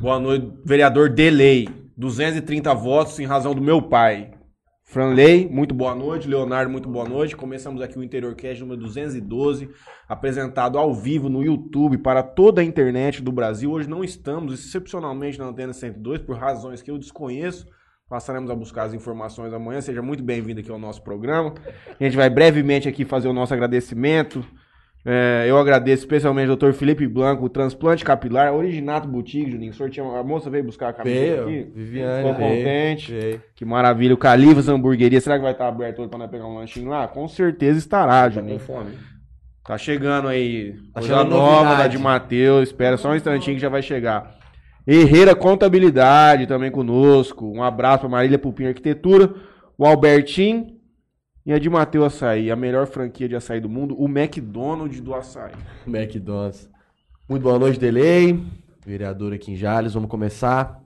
Boa noite, vereador Delay. 230 votos em razão do meu pai. Franley, muito boa noite. Leonardo, muito boa noite. Começamos aqui o Interior Cast número 212, apresentado ao vivo no YouTube para toda a internet do Brasil. Hoje não estamos, excepcionalmente, na Antena 102, por razões que eu desconheço. Passaremos a buscar as informações amanhã. Seja muito bem-vindo aqui ao nosso programa. A gente vai brevemente aqui fazer o nosso agradecimento. É, eu agradeço especialmente ao Dr. Felipe Blanco, o transplante capilar, originato boutique, Juninho. Sorteio, a moça veio buscar a camisa Veio, aqui. Viviane. Ficou contente. veio. Que maravilha. O Calivas Hamburgueria, será que vai estar aberto hoje pra nós pegar um lanchinho lá? Com certeza estará, Tá com Juninho. fome. Tá chegando aí. Tá coisa nova novidade. da de Mateus. Espera só um instantinho que já vai chegar. Herreira Contabilidade também conosco. Um abraço pra Marília Pupim Arquitetura. O Albertim. E a de Mateus Açaí, a melhor franquia de açaí do mundo, o McDonald's do açaí. McDonald's. Muito boa noite, Delay. Vereador aqui em Jales, vamos começar.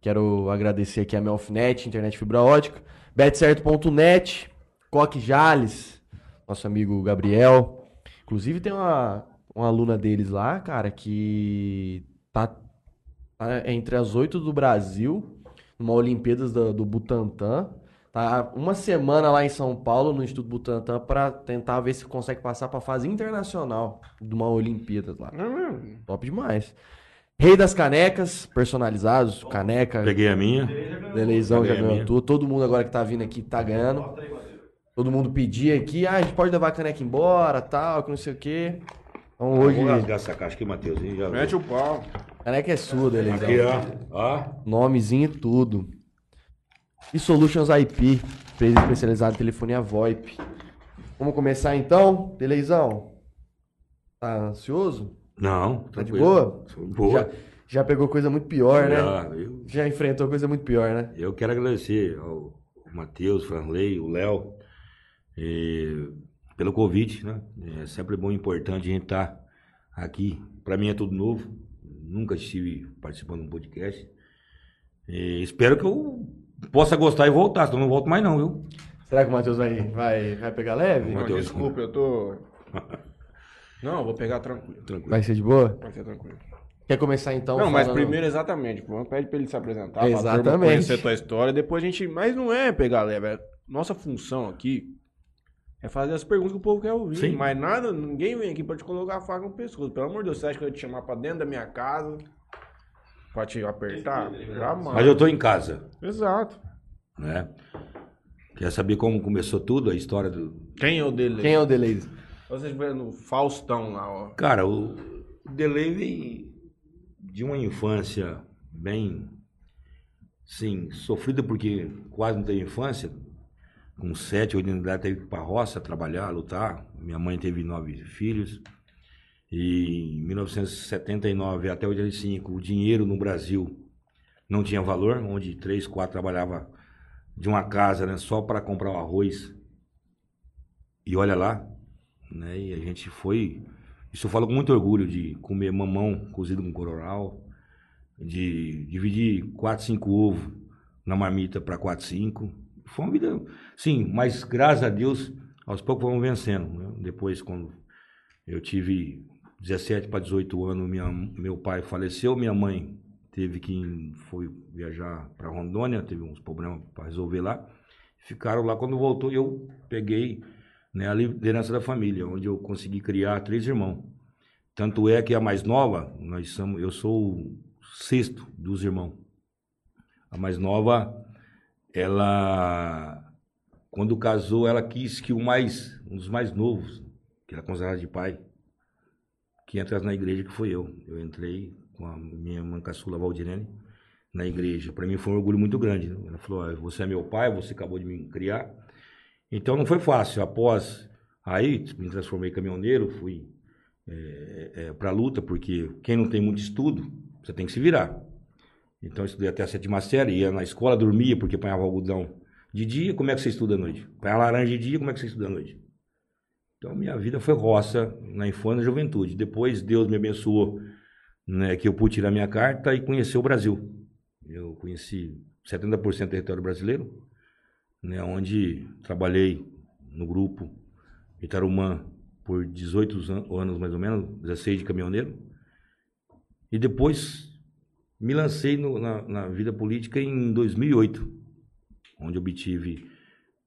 Quero agradecer aqui a Melfinet, internet fibra ótica, betcerto.net, Coque Jales, nosso amigo Gabriel. Inclusive tem uma, uma aluna deles lá, cara, que tá, tá entre as oito do Brasil, numa Olimpíadas do, do Butantã. Tá uma semana lá em São Paulo, no Instituto Butantan, para tentar ver se consegue passar para fase internacional de uma Olimpíadas lá. Top demais. Rei das canecas, personalizados, caneca, Peguei a minha. Deleizão já Peguei ganhou tudo. Todo mundo agora que tá vindo aqui tá ganhando. Todo mundo pedia aqui, ah, a gente pode levar a caneca embora, tal, que não sei o quê. Então hoje, Vou rasgar essa caixa aqui, Matheus. Já Mete o pau. caneca é sua, Deleizão. Aqui, ó. Ó. Nomezinho e tudo. E Solutions IP, empresa especializada em telefonia VoIP. Vamos começar então, Deleizão? Tá ansioso? Não, Tá de boa? Boa. Já, já pegou coisa muito pior, né? Já, eu, Já enfrentou coisa muito pior, né? eu quero agradecer ao Matheus, Franley, o Léo, e pelo convite, né? É sempre bom e importante a gente estar aqui. Para mim é tudo novo. Nunca estive participando de um podcast. E espero que eu possa gostar e voltar, senão eu não volto mais não, viu? Será que o Matheus vai, vai, vai pegar leve? Não, Mateus. desculpa, eu tô. Não, eu vou pegar tranquilo. Tranquilo. Vai ser de boa? Vai ser tranquilo. Quer começar então? não, mas falando- primeiro, exatamente. Vamos pede pra ele se apresentar, pra Exatamente. conhecer tua história. Depois a gente. Mas não é pegar leve. é- Nossa função aqui é fazer as perguntas que o povo quer ouvir. Sim. Mas nada, ninguém vem aqui pra te colocar a faca no pescoço. Pelo amor de Deus, você acha que eu ia te chamar pra dentro da minha casa pra te apertar? Jamais. Mas eu tô em casa, Exato. né? Quer saber como começou tudo, a história do, Quem é o dele? Quem é o Deleuze? Vocês no Faustão lá, ó. Cara, o delay vem de uma infância bem, sim, sofrida porque quase não teve infância. Com sete, oito anos de idade, teve que ir pra roça trabalhar, lutar. Minha mãe teve nove filhos. E em 1979 até 85, o dinheiro no Brasil não tinha valor, onde três, quatro trabalhava de uma casa, né, só para comprar o arroz. E olha lá, né? E a gente foi. Isso eu falo com muito orgulho de comer mamão cozido com cororal, de dividir quatro, cinco ovos na marmita para quatro, cinco. Foi uma vida, sim, mas graças a Deus, aos poucos vamos vencendo. né? Depois, quando eu tive 17 para 18 anos, minha, meu pai faleceu, minha mãe teve que foi viajar para Rondônia, teve uns problemas para resolver lá. Ficaram lá quando voltou, eu peguei né, a liderança da família, onde eu consegui criar três irmãos. Tanto é que a mais nova, nós somos, eu sou o sexto dos irmãos. A mais nova, ela, quando casou, ela quis que o mais, um dos mais novos, que era considerado de pai, que entrasse na igreja, que foi eu. Eu entrei com a minha mãe caçula Valdirene na igreja. Para mim foi um orgulho muito grande. né? Ela falou: "Ó, você é meu pai, você acabou de me criar. Então não foi fácil. Após aí me transformei em caminhoneiro, fui para a luta, porque quem não tem muito estudo, você tem que se virar. Então eu estudei até a sétima série, ia na escola, dormia porque apanhava algodão de dia, como é que você estuda à noite? Apanhava laranja de dia, como é que você estuda à noite? Então minha vida foi roça na infância e juventude. Depois Deus me abençoou, né, que eu pude tirar minha carta e conhecer o Brasil. Eu conheci 70% do território brasileiro, né, onde trabalhei no grupo Itarumã por 18 an- anos mais ou menos, 16 de caminhoneiro. E depois me lancei no- na, na vida política em 2008, onde obtive,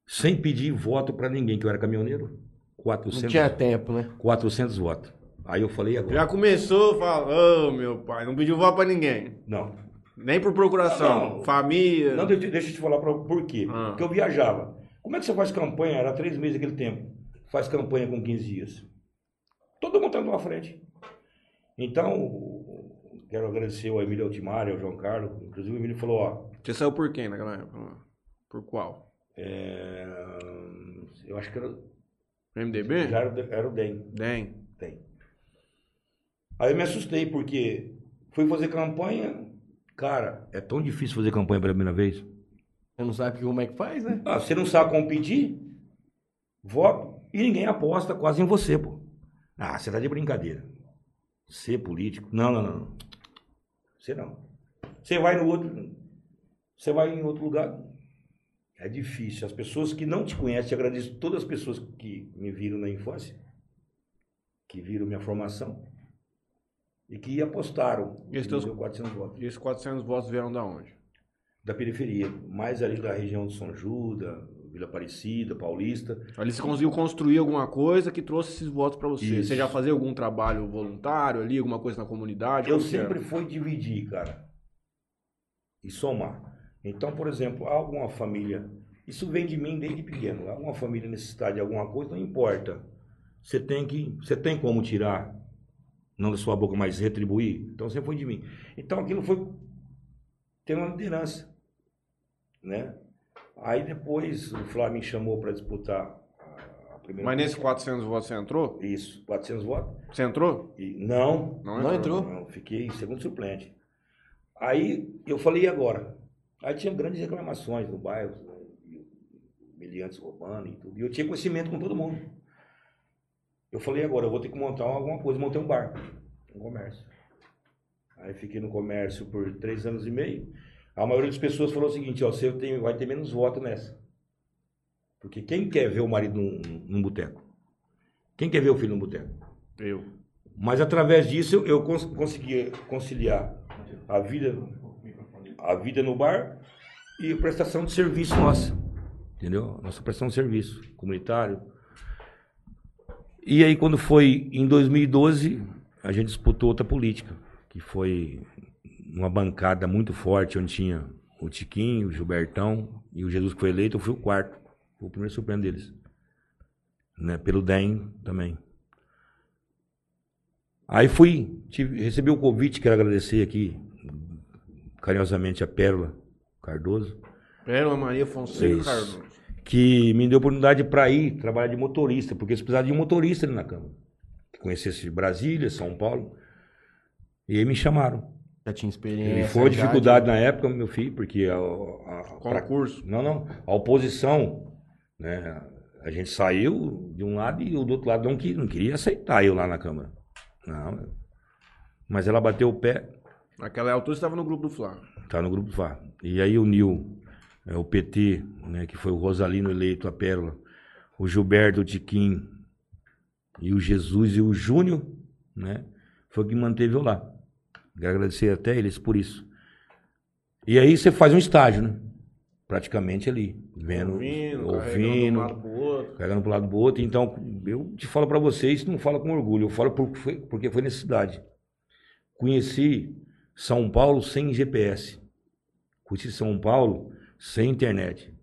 sem pedir voto para ninguém, que eu era caminhoneiro, 400, Não tinha tempo, né? 400 votos. Aí eu falei agora. Já começou falando, ô meu pai, não pediu voto pra ninguém. Não, Nem por procuração. Não. Família. Não, deixa, deixa eu te falar pra, por quê. Ah. Porque eu viajava. Como é que você faz campanha? Era três meses aquele tempo. Faz campanha com 15 dias. Todo mundo tá na tua frente. Então, quero agradecer ao Emílio Altimário, ao João Carlos. Inclusive, o Emílio falou, ó, Você saiu por quem naquela época? Por qual? é, eu acho que era, MDB? já era, era o DEM. DEM. Tem. Aí eu me assustei, porque fui fazer campanha. Cara, é tão difícil fazer campanha pela primeira vez. Você não sabe como é que faz, né? Ah, você não sabe como pedir? Voto. E ninguém aposta quase em você, pô. Ah, você tá de brincadeira. Ser político? Não, não, não. Você não. Você vai no outro. Você vai em outro lugar. É difícil. As pessoas que não te conhecem, agradeço todas as pessoas que me viram na infância, que viram minha formação e que apostaram. E esses me teus- deu 400 votos E esses 400 votos vieram da onde? da periferia, mais ali da região de São Juda, Vila Aparecida, Paulista. Ali você conseguiu construir alguma coisa que trouxe esses votos pra você. Isso. Você já fazia algum trabalho voluntário ali, alguma coisa na comunidade? Eu que era? sempre fui dividir, cara, e somar. Então, por exemplo, há alguma família, isso vem de mim desde pequeno, há alguma família necessitada de alguma coisa, não importa. Você tem que, você tem como tirar, não da sua boca, mas retribuir. Então, sempre foi de mim. Então, aquilo foi ter uma liderança, né? Aí depois o Flávio me chamou para disputar a- a primeira Mas nesses 400 votos você entrou? Isso, 400 votos. Você entrou? E não, Não entrou? não, fiquei em segundo suplente. Aí eu falei, e agora? Aí tinha grandes reclamações no bairro, miliantes roubando e tudo. E eu tinha conhecimento com todo mundo. Eu falei, agora eu vou ter que montar alguma coisa, montei um bar, um comércio. Aí fiquei no comércio por três anos e meio. A maioria das pessoas falou o seguinte, ó, você tem, vai ter menos voto nessa. Porque quem quer ver o marido num, num boteco? Quem quer ver o filho num boteco? Eu. Mas através disso eu, eu cons consegui conciliar a vida, a vida no bar e a prestação de serviço nossa. Entendeu? Nossa prestação de serviço comunitário. E aí quando foi em 2012, a gente disputou outra política, que foi uma bancada muito forte, onde tinha o Tiquinho, o Gilbertão e o Jesus que foi eleito, eu fui o quarto, fui o primeiro suplente deles. Né? Pelo DEM também. Aí fui, tive, recebi o convite, quero agradecer aqui carinhosamente a Pérola Cardoso, Pérola Maria Fonseca Isso. Cardoso. que me deu oportunidade para ir trabalhar de motorista, porque eles precisavam de um motorista ali na Câmara. Que conhecesse Brasília, São Paulo. E aí me chamaram. Já tinha experiência. E foi uma já dificuldade na época, meu filho, porque a, a, a- pra- Concurso. não, não, a oposição, né? A gente saiu de um lado e o do outro lado não, que- não queria aceitar eu lá na Câmara. Não, mas ela bateu o pé, Naquela altura você estava no grupo do Flávio. Tá no grupo VAR. E aí uniu é, o PT, né, que foi o Rosalino eleito, a Pérola, o Gilberto, o Tiquinho, e o Jesus e o Júnior, né, foi o que manteve eu lá. Quero agradecer até eles por isso. E aí você faz um estágio, né? Praticamente ali, vendo, Ouvindo, carregando ouvindo, lado pro outro. carregando pro lado do outro. Então, eu te falo para vocês, não falo com orgulho, eu falo porque foi, porque foi necessidade. Conheci São Paulo sem GPS. Conheci São Paulo sem internet.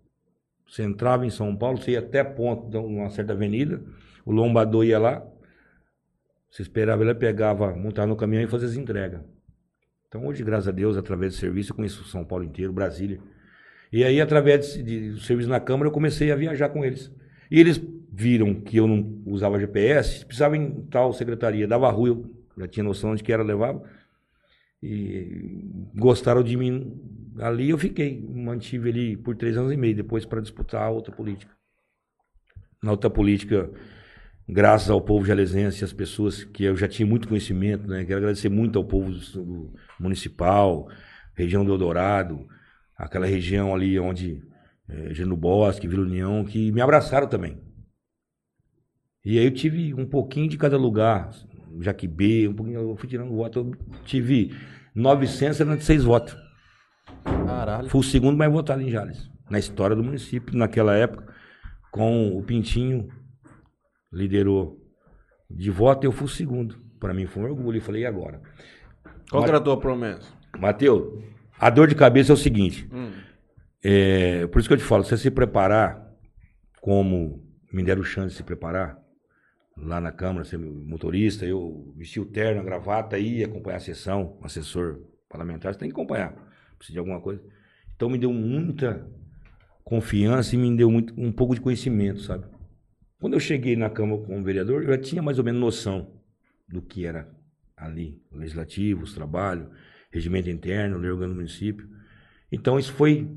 Você entrava em São Paulo, você ia até ponto uma certa avenida, o lombador ia lá, você esperava ele, pegava, montava no caminhão e fazia as entregas. Então hoje, graças a Deus, através do serviço, eu conheço São Paulo inteiro, Brasília. E aí, através de, de- do serviço na Câmara, eu comecei a viajar com eles. E eles viram que eu não usava GPS, precisava em tal secretaria, dava rua, eu já tinha noção de que era, levava. E gostaram de mim ali, eu fiquei. Mantive ali por três anos e meio, depois para disputar outra política. Na outra política, graças ao povo jalesense, as pessoas que eu já tinha muito conhecimento, né? Quero agradecer muito ao povo do, municipal, região do Eldorado, aquela região ali onde é, Geno Bosque, Vila União, que me abraçaram também. E aí eu tive um pouquinho de cada lugar, Jaquibê, um pouquinho, eu fui tirando voto, eu tive 976 votos. Caralho. Fui o segundo mais votado em Jales, na história do município, naquela época, com o Pintinho, liderou de voto, eu fui o segundo. Para mim foi um orgulho, eu falei, e agora? Qual que era a tua promessa? Mateus, a dor de cabeça é o seguinte, Hum. é, por isso que eu te falo, você se preparar, como me deram chance de se preparar, lá na Câmara, ser motorista, eu vesti o terno, a gravata, ia acompanhar a sessão, assessor parlamentar, você tem que acompanhar, precisa de alguma coisa. Então me deu muita confiança e me deu muito, um pouco de conhecimento, sabe? Quando eu cheguei na Câmara como vereador, eu já tinha mais ou menos noção do que era ali, o legislativo, os trabalhos, regimento interno, lei do município. Então isso foi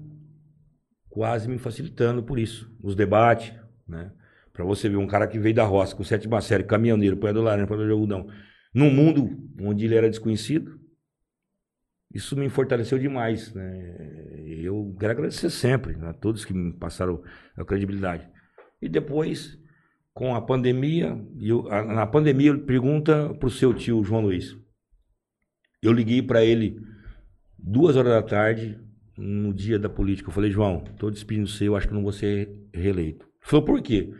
quase me facilitando por isso, os debates, né? Para você ver um cara que veio da roça com sétima série, caminhoneiro, apanhador laranja, apanhador de algodão, num mundo onde ele era desconhecido, isso me fortaleceu demais, né? Eu quero agradecer sempre a todos que me passaram a credibilidade. E depois, com a pandemia, eu- na pandemia, pergunta pro seu tio João Luiz. Eu liguei para ele duas horas da tarde, no dia da política. Eu falei, João, tô despedindo você, eu acho que não vou ser reeleito. Ele falou, por quê?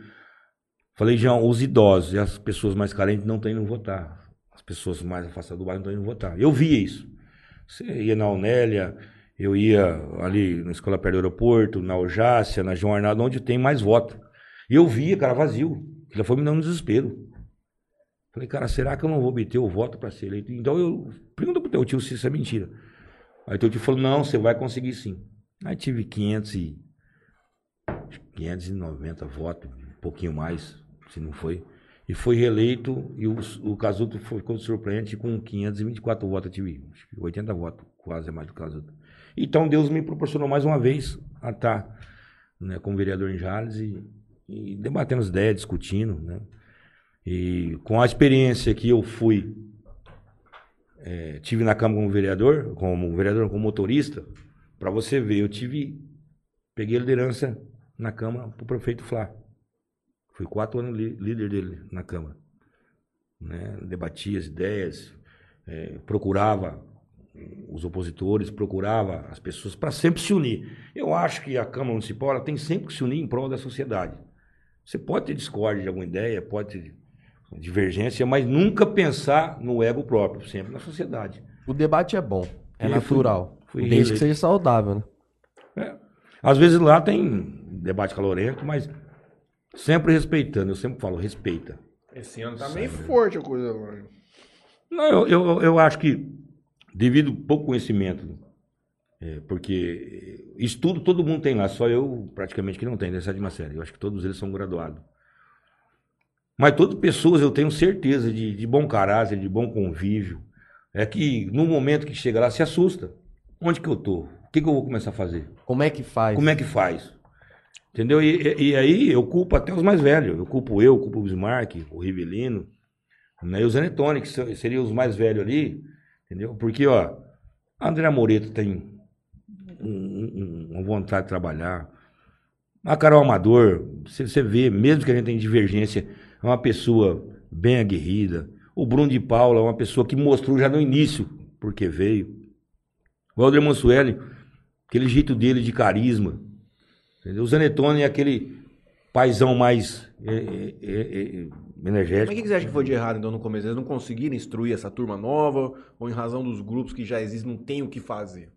Falei, João, os idosos e as pessoas mais carentes não estão indo votar. As pessoas mais afastadas do bairro não estão indo votar. Eu via isso. Você ia na Onélia, eu ia ali na escola perto do aeroporto, na Ojácia, na João Arnaldo, onde tem mais voto. E eu via, cara, vazio. Ele foi me dando desespero. Falei, cara, será que eu não vou obter o voto para ser eleito? Então eu pergunto pro teu tio se isso é mentira. Aí teu tio falou, não, você vai conseguir sim. Aí tive 500 e... 590 votos, um pouquinho mais, se não foi. E foi reeleito e o, o Casuto ficou surpreendente com 524 votos. Tive acho que 80 votos, quase mais do Casuto. Então Deus me proporcionou mais uma vez a estar né, como vereador em Jales e, e debatendo as ideias, discutindo. Né? E com a experiência que eu fui, eh, tive na Câmara como vereador, como vereador, como motorista, para você ver, eu tive, peguei a liderança na Câmara para o prefeito Flá. Fui quatro anos líder dele na Câmara. Né? Debatia as ideias, eh, procurava os opositores, procurava as pessoas para sempre se unir. Eu acho que a Câmara Municipal tem sempre que se unir em prol da sociedade. Você pode ter discórdia de alguma ideia, pode ter divergência, mas nunca pensar no ego próprio, sempre na sociedade. O debate é bom, é E natural. fui- fui desde reeleito. que seja saudável, né? É. Às vezes lá tem debate calorento, mas sempre respeitando. Eu sempre falo, respeita. Esse ano tá meio forte a coisa agora. Não, eu, eu, eu acho que, devido ao pouco conhecimento, é, porque estudo todo mundo tem lá, só eu praticamente que não tenho, da sétima série. Eu acho que todos eles são graduados. Mas todas pessoas eu tenho certeza de, de bom caráter, de bom convívio. É que no momento que chega lá se assusta. Onde que eu tô? O que, que eu vou começar a fazer? Como é que faz? Como é que faz? Entendeu? E, e- aí eu culpo até os mais velhos. Eu culpo eu, culpo o Bismarck, o Rivelino, né? e o Zanetone, que se- seriam os mais velhos ali. Entendeu? Porque, ó, André Moreto tem um- um- uma vontade de trabalhar. A Carol Amador, você vê, mesmo que a gente tenha divergência, é uma pessoa bem aguerrida. O Bruno de Paula é uma pessoa que mostrou já no início porque veio. O Alder Mansueli, aquele jeito dele de carisma. Entendeu? O Zanetone é aquele paizão mais é, é, é, é, Mas energético. o que você acha que foi de errado então no começo? Eles não conseguiram instruir essa turma nova ou em razão dos grupos que já existem não tem o que fazer?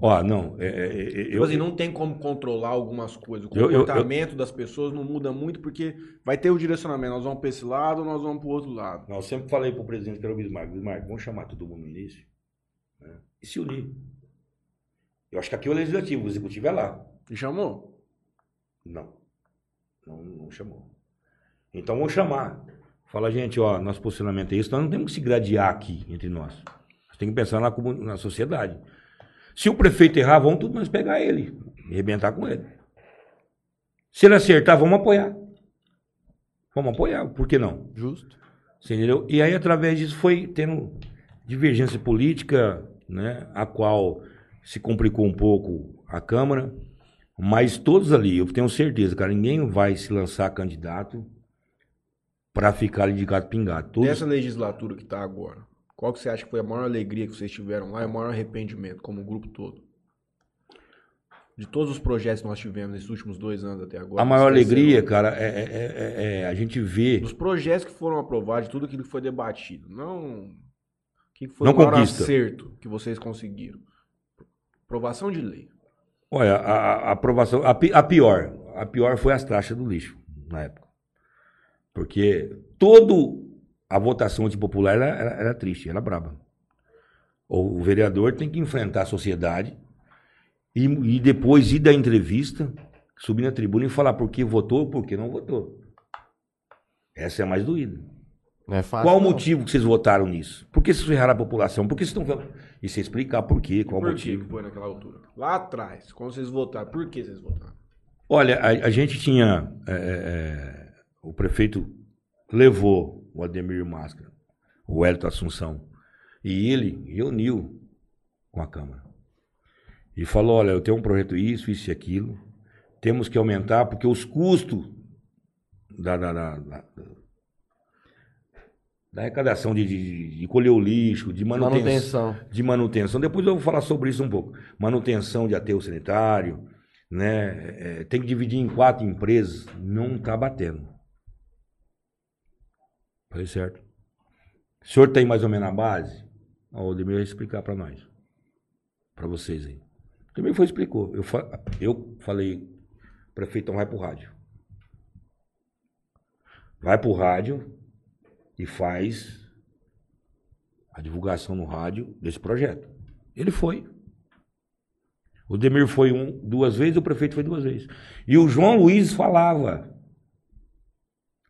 Ó, não, é, é, é, Tipo eu, assim, não tem como controlar algumas coisas. O Eu- eu- comportamento das pessoas não muda muito porque vai ter o direcionamento. Nós vamos para esse lado, nós vamos para o outro lado. não, eu sempre falei pro presidente que era o Bismarck, Bismarck, vamos chamar todo mundo no início né, e se unir. Eu acho que aqui é o legislativo, o executivo é lá. E chamou? Não. Não, não chamou. Então vamos chamar. Fala, gente, ó, nosso posicionamento é isso, nós não temos que se gradear aqui entre nós. Nós temos que pensar na, na sociedade. Se o prefeito errar, vamos todos nós pegar ele e arrebentar com ele. Se ele acertar, vamos apoiar. Vamos apoiar, por que não? Justo. Você entendeu? E aí, através disso, foi tendo divergência política, né, a qual se complicou um pouco a Câmara, mas todos ali, eu tenho certeza, cara, ninguém vai se lançar candidato para ficar ali de gato pingado. Todos, Dessa legislatura que está agora. qual que você acha que foi a maior alegria que vocês tiveram lá e o maior arrependimento, como grupo todo? De todos os projetos que nós tivemos nesses últimos dois anos até agora. A maior alegria, cara, é, é- é- é a gente ver. Dos projetos que foram aprovados, de tudo aquilo que foi debatido. Não. O que foi Não o maior conquista. acerto que vocês conseguiram? Aprovação de lei. Olha, a, a- aprovação. A, a pior. A pior foi as taxas do lixo, na época. Porque todo a votação antipopular era, era, era triste, era braba. O, o vereador tem que enfrentar a sociedade e, e depois ir da entrevista, subir na tribuna e falar por que votou ou por que não votou. Essa é a mais doída. Não é fácil. Qual o motivo que vocês votaram nisso? Por que vocês ferraram a população? Por que vocês estão falando? E você explicar por quê, qual o Por que motivo. que foi naquela altura? Lá atrás, quando vocês votaram, por que vocês votaram? Olha, a, a gente tinha. é, é, é, o prefeito levou o Ademir Máscara, o Hélito Assunção, e ele reuniu com a Câmara. E falou: olha, eu tenho um projeto isso, isso e aquilo. Temos que aumentar, porque os custos da, da, da, da- da arrecadação de, de, de colher o lixo, de manutenção, Manutenção. de manutenção. Depois eu vou falar sobre isso um pouco. Manutenção de aterro sanitário, né? É, tem que dividir em quatro empresas, não está batendo. Foi certo. O senhor tem mais ou menos a base? Ó, O Demir vai explicar para nós. Para vocês aí. O Demir foi explicou. Eu, fa- eu falei, prefeito, então vai pro rádio. Vai pro rádio e faz a divulgação no rádio desse projeto. Ele foi. O Demir foi um, duas vezes, o prefeito foi duas vezes. E o João Luiz falava: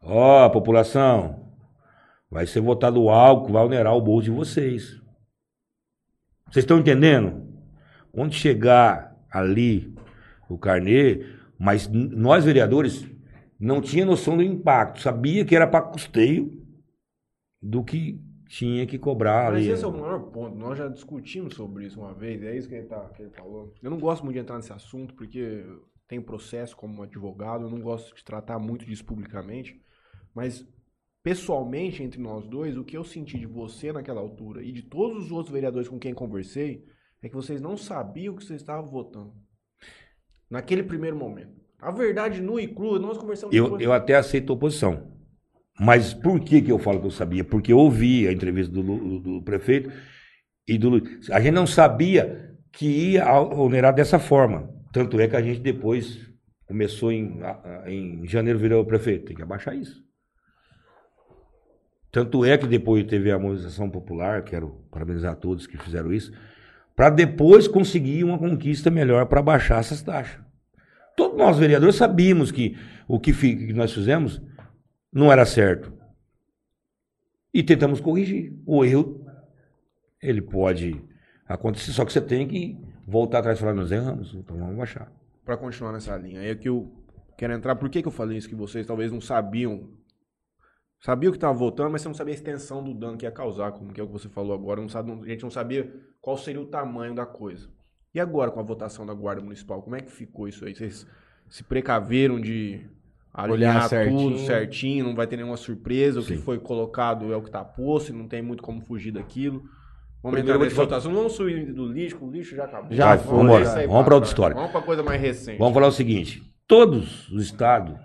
Ó, população, vai ser votado algo que vai onerar o bolso de vocês. Vocês estão entendendo? Quando chegar ali o carnê, mas nós vereadores não tinha noção do impacto, sabia que era para custeio do que tinha que cobrar Mas ali. esse é o maior ponto. Nós já discutimos sobre isso uma vez, é isso que ele, tá, que ele falou. Eu não gosto muito de entrar nesse assunto, porque tenho processo como advogado, eu não gosto de tratar muito disso publicamente. Mas, pessoalmente, entre nós dois, o que eu senti de você naquela altura e de todos os outros vereadores com quem conversei, é que vocês não sabiam o que vocês estavam votando. Naquele primeiro momento. A verdade nua e crua, nós conversamos Eu, eu até aceito a oposição. Mas por que, que eu falo que eu sabia? Porque eu ouvi a entrevista do, Lu- do prefeito e do Luiz. A gente não sabia que ia onerar dessa forma. Tanto é que a gente depois começou em, a- a- em janeiro virou o prefeito. Tem que abaixar isso. Tanto é que depois teve a mobilização popular, quero parabenizar todos que fizeram isso, para depois conseguir uma conquista melhor para baixar essas taxas. Todos nós vereadores sabíamos que o que nós fizemos não era certo. E tentamos corrigir. O erro, ele pode acontecer, só que você tem que voltar atrás e falar, nós erramos, então vamos baixar. Pra continuar nessa linha, é que eu quero entrar. Por que, que eu falei isso? Que vocês talvez não sabiam. Sabiam que estava votando, mas você não sabia a extensão do dano que ia causar, como que é o que você falou agora. Não sabe, a gente não sabia qual seria o tamanho da coisa. E agora, com a votação da Guarda Municipal, como é que ficou isso aí? Vocês se precaveram de alinhar Olhar certinho. tudo certinho, não vai ter nenhuma surpresa, o que Sim. foi colocado é o que está posto, e não tem muito como fugir daquilo. Vamos Primeiro entrar vou te vamos subir do lixo, o lixo já acabou. Já vamos embora. aí Vamos pra outra trás. história. Vamos pra coisa mais recente. Vamos falar o seguinte: todos os estados,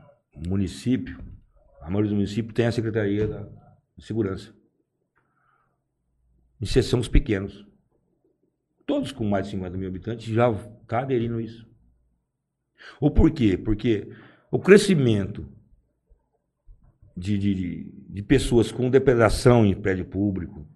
município, a maioria dos municípios tem a Secretaria da Segurança. Exceção os pequenos. Todos com mais de 50 mil habitantes já estão aderindo a isso. O porquê? Porque o crescimento de, de, de, pessoas com depredação em prédio público,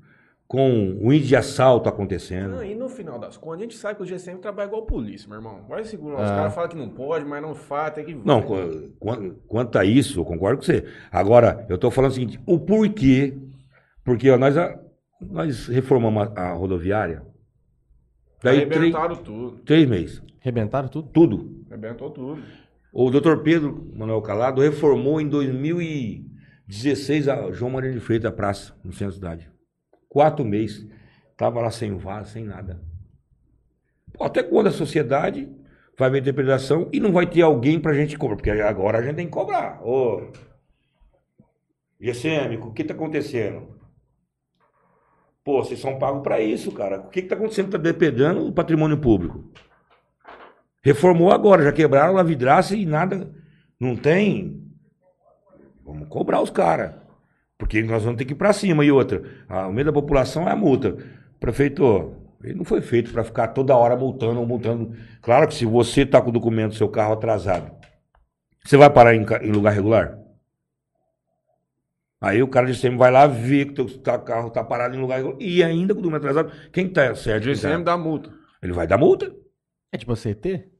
com o índice de assalto acontecendo. Não, e no final das contas, a gente sabe que o GCM trabalha igual a polícia, meu irmão. Vai segurar. Os Ah. caras falam que não pode, mas não faz, tem que. Não, qu- qu- quanto a isso, eu concordo com você. Agora, eu estou falando o seguinte: o porquê. Porque ó, nós, a- nós reformamos a, a rodoviária. Daí três, Arrebentaram tudo. três meses. Arrebentaram tudo? Tudo. Arrebentou tudo. O doutor Pedro Manuel Calado reformou em 2016 a João Maria de Freitas, a praça, no centro da cidade. Quatro meses. Estava lá sem vaso, sem nada. Até quando a sociedade vai ver interpretação e não vai ter alguém pra gente cobrar? Porque agora a gente tem que cobrar. Ô, GCM, o que está acontecendo? Pô, vocês são pagos pra isso, cara. O que que tá acontecendo? Tá depredando o patrimônio público. Reformou agora, já quebraram a vidraça e nada. Não tem. Vamos cobrar os caras. Porque nós vamos ter que ir pra cima. E outra, a- o medo da população é a multa. Prefeito, ele não foi feito pra ficar toda hora multando ou multando. Claro que se você tá com o documento do seu carro atrasado, você vai parar em, em lugar regular? Aí o cara de sempre vai lá ver que o teu tá- carro tá parado em lugar regular. E ainda com o documento atrasado, quem tá certo? O GCM dá multa. Ele vai dar multa. É tipo a CT?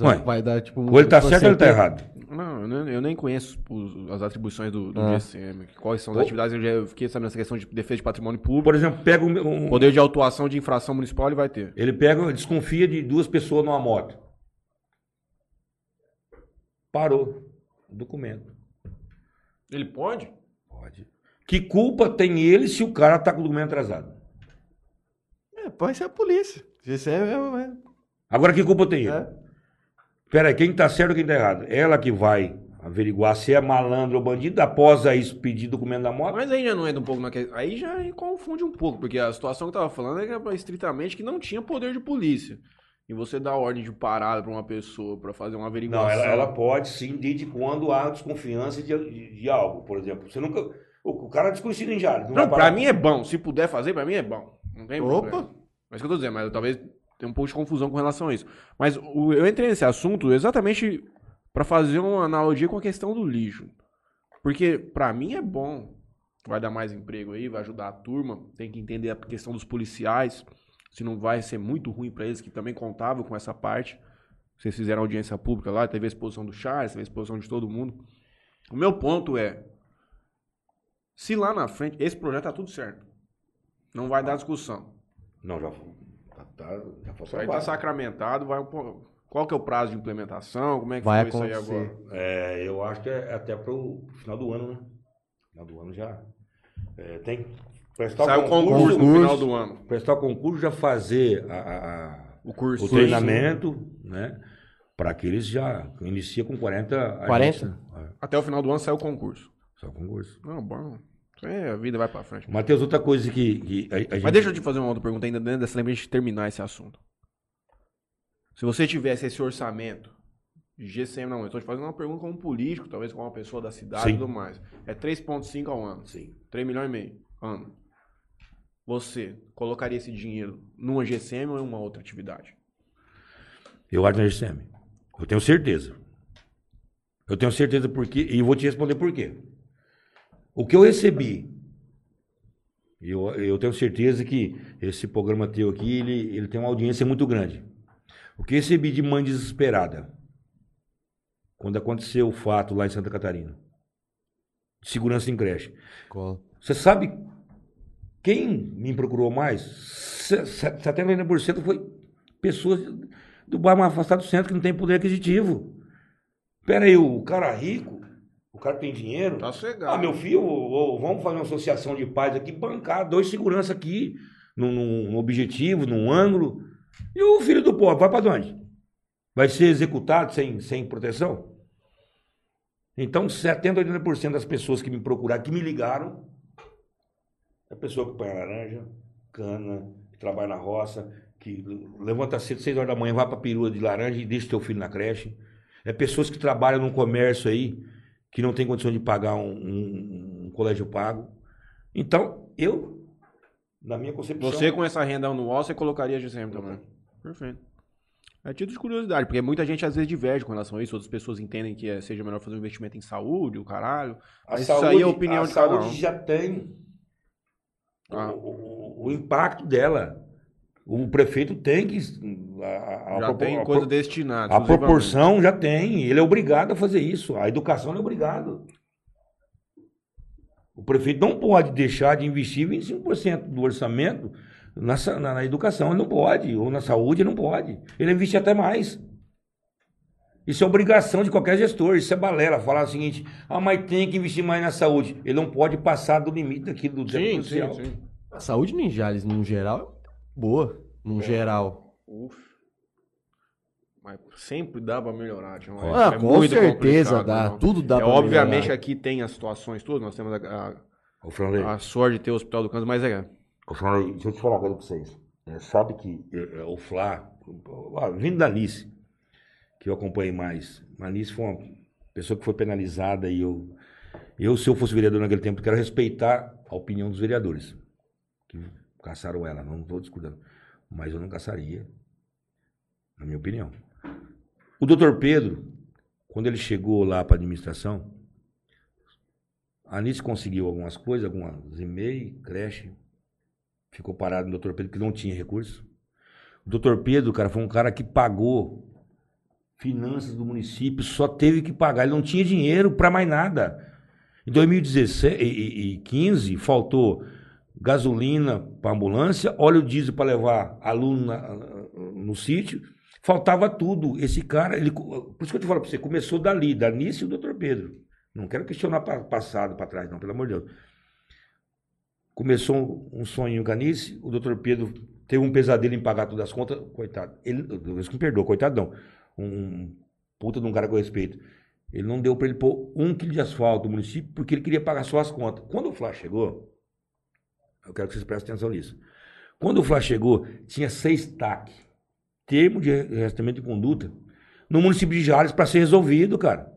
Ué. Vai dar, tipo... Ou ele tá certo ou ele tá errado. Não, eu nem, eu nem conheço os- as atribuições do, do Ah. GCM. Quais são as Pô. atividades, eu já fiquei sabendo essa questão de defesa de patrimônio público. Por exemplo, pega um, um- Poder de autuação de infração municipal ele vai ter. ele pega, desconfia de duas pessoas numa moto. Parou. O documento. Ele pode? Pode. Que culpa tem ele se o cara tá com o documento atrasado? É, pode ser a polícia. GCM é... é- Agora que culpa tem ele? É. Pera aí, quem tá certo ou quem tá errado? Ela que vai averiguar se é malandro ou bandido, após isso pedir documento da moto. Mas aí já não entra um pouco na questão. Aí já confunde um pouco, porque a situação que eu tava falando era estritamente que não tinha poder de polícia. E você dá ordem de parada pra uma pessoa pra fazer uma averiguação. Não, ela, ela pode sim, desde quando há desconfiança de, de, de algo, por exemplo. Você nunca. O, o cara é desconhecido em Jales. Não, pra parar. mim é bom. Se puder fazer, pra mim é bom. Não tem Opa! problema. Mas o que eu tô dizendo, mas talvez tenha um pouco de confusão com relação a isso. Mas o- eu entrei nesse assunto exatamente pra fazer uma analogia com a questão do lixo. Porque pra mim é bom. Vai dar mais emprego aí, vai ajudar a turma. Tem que entender a questão dos policiais. Se não vai ser muito ruim pra eles, que também contavam com essa parte. Vocês fizeram audiência pública lá, teve a exposição do Charles, teve a exposição de todo mundo. O meu ponto é, se lá na frente, esse projeto tá tudo certo. Não vai dar discussão. Não, já, tá, já foi aí tá sacramentado, vai um pouco. Qual que é o prazo de implementação? Como é que Vai foi isso aí acontecer. agora? É, eu acho que é até pro final do ano, né? Final do ano já. É, tem. Prestar Sai o concurso concurso. no final do ano. Prestar o concurso, já fazer a- a- a- O curso. o treinamento, né? Para que eles já inicia com 40 40? agentes, né? Até o final do ano sai o concurso. É, só concurso. Não, bom. Aí a vida vai pra frente. Matheus, outra coisa que, que a, a gente... Mas deixa eu te fazer uma outra pergunta ainda dentro dessa lembra de terminar esse assunto. Se você tivesse esse orçamento de GCM, não, eu estou te fazendo uma pergunta como político, talvez como uma pessoa da cidade Sim. e tudo mais. É 3,5 ao ano. Sim. 3 milhões e meio ano. Você colocaria esse dinheiro numa GCM ou em uma outra atividade? Eu acho na GCM. Eu tenho certeza. Eu tenho certeza porque. E vou te responder por quê. O que eu recebi. Eu, eu tenho certeza que esse programa teu aqui, ele, ele tem uma audiência muito grande. O que eu recebi de mãe desesperada. Quando aconteceu o fato lá em Santa Catarina. De segurança em creche. Cola. Você sabe quem me procurou mais? Se- se- 70% foi pessoas do bairro mais afastado do centro que não tem poder aquisitivo. Pera aí, o cara rico, o cara tem dinheiro. Tá cegado. Ah, meu filho, ô, vamos fazer uma associação de pais aqui, bancar dois segurança aqui, num, num- objetivo, num ângulo. E o filho do pobre, vai para onde? Vai ser executado sem, sem proteção? Então, 70, 80% das pessoas que me procuraram, que me ligaram, é pessoa que põe laranja, cana, que trabalha na roça, que levanta cedo, 6 horas da manhã, vai para perua de laranja e deixa teu filho na creche. É pessoas que trabalham num comércio aí, que não tem condição de pagar um, um- um colégio pago. Então, eu, na minha concepção. Você com essa renda anual, você colocaria a GCM também. Perfeito. É título de curiosidade, porque muita gente às vezes diverge com relação a isso, outras pessoas entendem que é- seja melhor fazer um investimento em saúde, o caralho. A Mas saúde, isso aí é a opinião a de cada saúde um. já tem Ah. o, o- o impacto dela. O prefeito tem que. A, a- Já a- tem a- coisa a- destinada. A proporção já tem, ele é obrigado a fazer isso. A educação ele é obrigado. O prefeito não pode deixar de investir 25% do orçamento na, na, na educação, ele não pode, ou na saúde, ele não pode. Ele investe até mais. Isso é obrigação de qualquer gestor, isso é balela. Falar o seguinte, ah, mas tem que investir mais na saúde. Ele não pode passar do limite daquilo do Sim, teto sim, social. sim. A saúde no Jales, no geral, é boa. No geral. Uf. Mas sempre dá pra melhorar. Ah, É com muito certeza dá. não. Tudo dá é, pra Obviamente melhorar. aqui tem as situações todas, nós temos a, a- a sorte de ter o Hospital do Câncer, mas é Ô, deixa eu te falar uma coisa pra vocês. É, sabe que é, é, o Flá, vindo da Alice, que eu acompanhei mais. A Alice foi uma pessoa que foi penalizada e eu, eu, se eu fosse vereador naquele tempo, quero respeitar a opinião dos vereadores. Caçaram ela, não estou discutindo. Mas eu não caçaria, na minha opinião. O doutor Pedro, quando ele chegou lá para a administração, a Anice conseguiu algumas coisas, algumas e-mail, creche, ficou parado no doutor Pedro, que não tinha recurso. O doutor Pedro, cara, foi um cara que pagou finanças do município, só teve que pagar, ele não tinha dinheiro para mais nada. Em 2015, faltou gasolina para ambulância, óleo diesel para levar aluno na, no sítio, faltava tudo. Esse cara, ele, por isso que eu te falo para você, começou dali, da Anice e o doutor Pedro. Não quero questionar para passado, para trás, não, pelo amor de Deus. Começou um, sonho com a Anice, o doutor Pedro teve um pesadelo em pagar todas as contas, coitado. Ele, Deus me perdoa, coitado não. Um puta de um cara com respeito. Ele não deu para ele pôr um quilo de asfalto no município porque ele queria pagar só as contas. Quando o Flá chegou, eu quero que vocês prestem atenção nisso. Quando o Flá chegou, tinha seis TAC, termo de restamento de conduta, no município de Jales para ser resolvido, cara.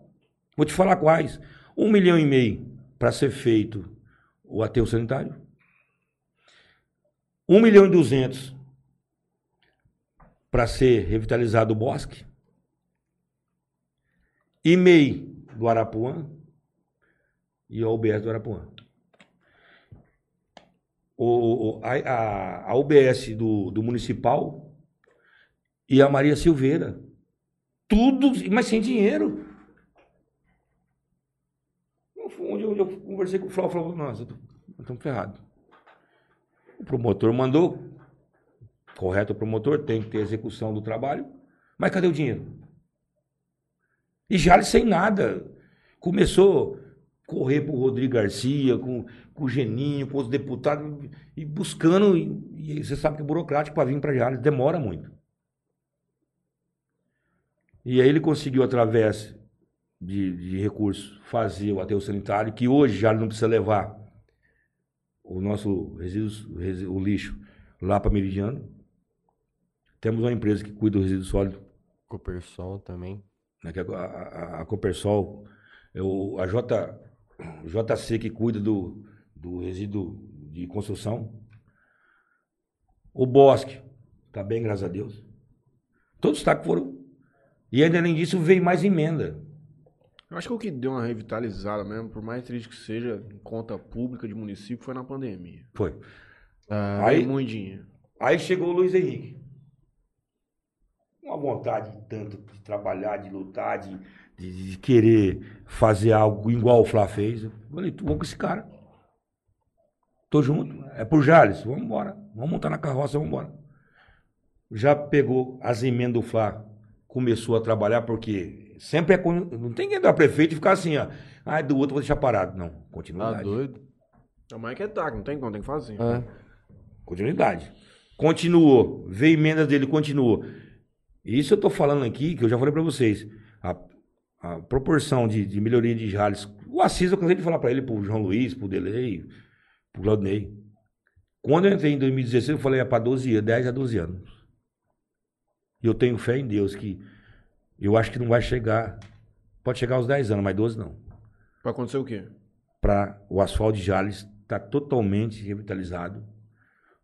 Vou te falar quais. Um milhão e meio para ser feito o aterro sanitário. Um milhão e duzentos para ser revitalizado o bosque. E meio do Arapuã e o UBS do Arapuã. O, a, a, UBS do, do Municipal e a Maria Silveira. Tudo, mas sem dinheiro. Onde eu, eu conversei com o Flávio, falou, nossa, estamos ferrados. O promotor mandou, correto o promotor, tem que ter execução do trabalho, mas cadê o dinheiro? E Jales sem nada. Começou correr para o Rodrigo Garcia, com, com o Geninho, com os deputados, e buscando, e, e você sabe que é burocrático para vir para Jales, demora muito. E aí ele conseguiu, através de, de recursos fazer o aterro sanitário, que hoje já não precisa levar o nosso resíduo, o lixo lá para Meridiano. Temos uma empresa que cuida do resíduo sólido. Copersol também. Né, é a, a, a Copersol, eu, a J, JC que cuida do, do resíduo de construção. O Bosque, está bem, graças a Deus. Todos os que foram. E ainda além disso, veio mais emenda. Eu acho que o que deu uma revitalizada mesmo, por mais triste que seja, em conta pública de município, foi na pandemia. Foi. Ah, aí, muito dinheiro. Aí chegou o Luiz Henrique. Uma vontade tanto de trabalhar, de lutar, de, de, de querer fazer algo igual o Flá fez. Eu falei, vamos com esse cara. Tô junto. É por Jales. Vamos embora. Vamos montar na carroça, vamos embora. Já pegou as emendas do Flá. Começou a trabalhar porque Sempre é. Não tem que entrar prefeito e ficar assim, ó. Ah, do outro vou deixar parado. Não. Continuidade. Tá doido? A mãe que é taco, não tem como, tem que fazer. É. Continuidade. Continuou. Veio emendas dele, continuou. Isso eu tô falando aqui, que eu já falei para vocês. A, proporção de, de, melhoria de Jales. O Assis, eu cansei de falar para ele, pro João Luiz, pro Delei, pro Claudinei. Quando eu entrei em 2016, eu falei, é para 12 anos, 10 a 12 anos. E eu tenho fé em Deus que eu acho que não vai chegar. Pode chegar aos 10 anos, mas 12 não. Vai acontecer o quê? Para o asfalto de Jales estar tá totalmente revitalizado.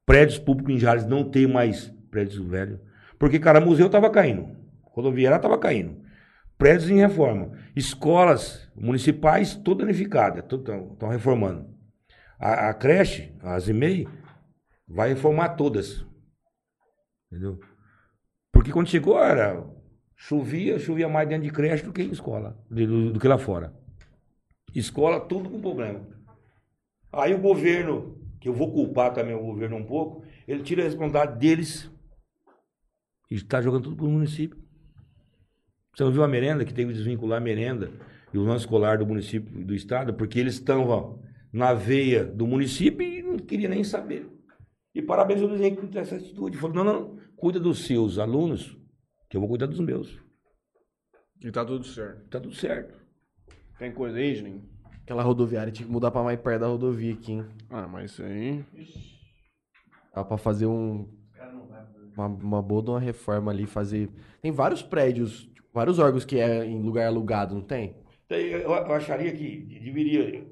Prédios públicos em Jales não tem mais prédios velhos. Porque, cara, museu estava caindo. Rodoviária estava caindo. Prédios em reforma. Escolas municipais, toda danificadas. Estão reformando. A, a, creche, as EMEI, vai reformar todas. Entendeu? Porque quando chegou era Chovia, chovia mais dentro de creche do que em escola, do, do que lá fora. Escola, tudo com problema. Aí o governo, que eu vou culpar também o governo um pouco, ele tira a responsabilidade deles e está jogando tudo para o município. Você não viu a merenda, que teve que desvincular a merenda e o lanche escolar do município e do estado, porque eles estão na veia do município e não queria nem saber. E parabéns ao desenho que essa atitude. Falou, não, não, cuida dos seus alunos, que eu vou cuidar dos meus. E tá tudo certo. Tá tudo certo. Tem coisa aí, Juninho? Aquela rodoviária tinha que mudar pra mais perto da rodovia aqui, hein? Ah, mas isso aí. Dá pra fazer um. Uma, uma boa de uma reforma ali, fazer. Tem vários prédios, vários órgãos que é em lugar alugado, não tem? Eu, acharia que deveria,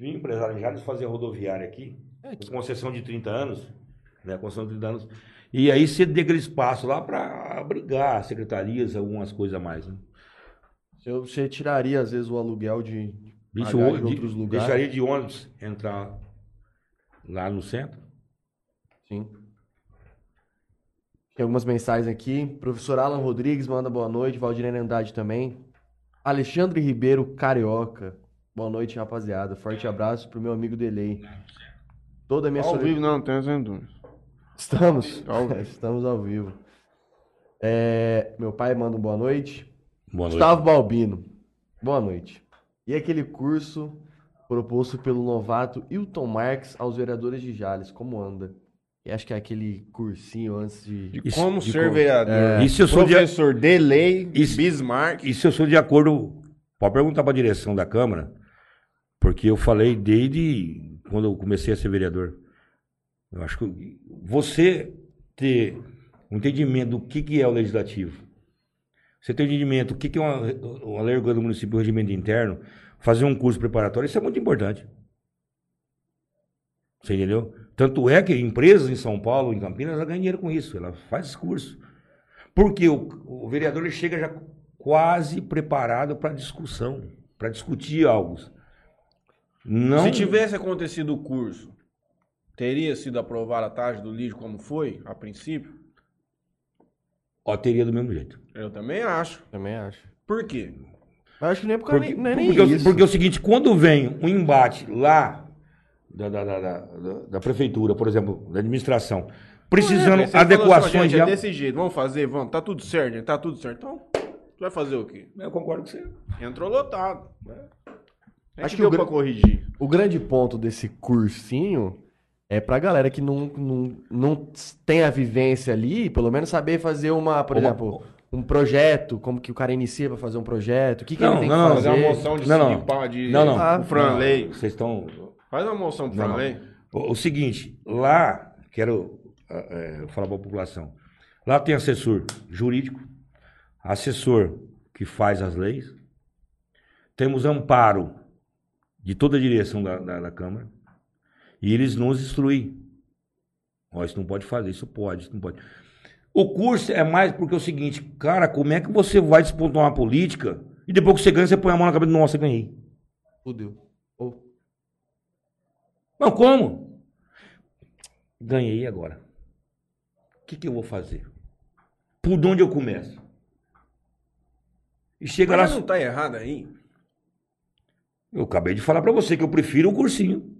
o empresário já fazer rodoviária aqui, com concessão de 30 anos, né, concessão de 30 anos, e aí ceder aquele espaço lá para abrigar secretarias, algumas coisas a mais. Né? Eu- Você tiraria, às vezes, o aluguel de, Deixa pagar o- de de- outros lugares. Deixaria de ônibus entrar lá no centro. Sim. Tem algumas mensagens aqui. Professor Alan Rodrigues manda boa noite. Valdirene Andrade também. Alexandre Ribeiro Carioca. Boa noite, rapaziada. Forte abraço pro meu amigo Delay. Toda a minha Ao vivo não, tem sem dúvida. Estamos. Ao vivo. Estamos ao vivo. É, meu pai manda um boa noite. Boa noite. Gustavo Balbino. Boa noite. E aquele curso proposto pelo novato Hilton Marques aos vereadores de Jales, como anda? E acho que é aquele cursinho antes de. De Isso- como de ser como- vereador. E se eu sou de- Professor Delay, Isso- Bismarck. E se eu sou de acordo, pode perguntar para a direção da Câmara, porque eu falei desde quando eu comecei a ser vereador. Eu acho que você ter um entendimento do que, que é o legislativo, você ter um entendimento do que, que é uma, uma lei orgânica do município, o regimento interno, fazer um curso preparatório, isso é muito importante. Você entendeu? Tanto é que empresas em São Paulo, em Campinas, ela ganha dinheiro com isso, ela faz esse curso. Porque o, o vereador ele chega já quase preparado para discussão, para discutir algo. Não, Se tivesse acontecido o curso, teria sido aprovada a taxa do lixo como foi, a princípio? ó, teria do mesmo jeito. Eu também acho. Também acho. Por quê? Eu acho que nem é por causa Porque, nem, é nem porque, o- isso. porque é o seguinte, quando vem um embate lá da, da, da, da- prefeitura, por exemplo, da administração, precisando É, assim, adequações "Gente, de. É desse jeito, vamos fazer, vamos, tá tudo certo, gente, tá tudo certo. Então, tu vai fazer o quê? Eu concordo com você. Entrou lotado. Acho Acho que deu pra corrigir. O grande ponto desse cursinho é pra galera que não, não, não tem a vivência ali, pelo menos saber fazer uma, por Uma- exemplo, um projeto, como que o cara inicia pra fazer um projeto, o que, que Não, ele tem não, que Fazer fazer. uma moção de Não, não. de Não, não. Ah, o Franley. Vocês estão. Faz uma moção pro Não. Franley. O, o seguinte, lá, quero ah, eh, falar para a população, lá tem assessor jurídico, assessor que faz as leis, temos amparo de toda a direção da, da, da Câmara, e eles nos instruem. Ó, isso não pode fazer, isso pode, isso não pode. O curso é mais porque é o seguinte, cara, como é que você vai despontar uma política e depois que você ganha, você põe a mão na cabeça, nossa, ganhei. Fudeu. Não, como? Ganhei agora. O que, que eu vou fazer? Por onde eu começo? E chega lá. Mas não tá errado aí. Eu acabei de falar pra você que eu prefiro o cursinho.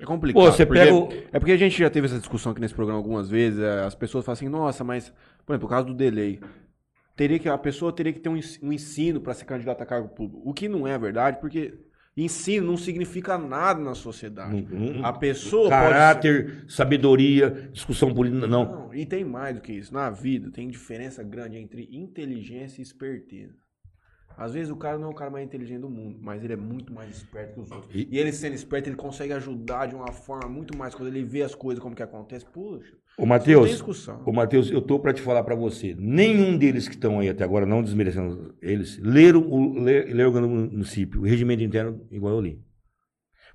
É complicado. Pô, você porque- pega o- É porque a gente já teve essa discussão aqui nesse programa algumas vezes. é, As pessoas falam assim, nossa, mas, por exemplo, por causa do delay. Teria que, a pessoa teria que ter um ens- um ensino para ser candidato a cargo público. O que não é verdade, porque ensino não significa nada na sociedade. Hum, hum, A pessoa Caráter, sabedoria, discussão política. pode Não. Não, e tem mais do que isso. Na vida tem diferença grande entre inteligência e esperteza. Às vezes o cara não é o cara mais inteligente do mundo, mas ele é muito mais esperto que os outros. E- E, ele sendo esperto, ele consegue ajudar de uma forma muito mais quando ele vê as coisas como que acontece. Puxa, Ô, não Matheus, tem discussão. Ô, Matheus, eu tô para te falar para você. Nenhum deles que estão aí até agora, não desmerecendo eles, leram o le- leram o município, o regimento interno, igual eu li.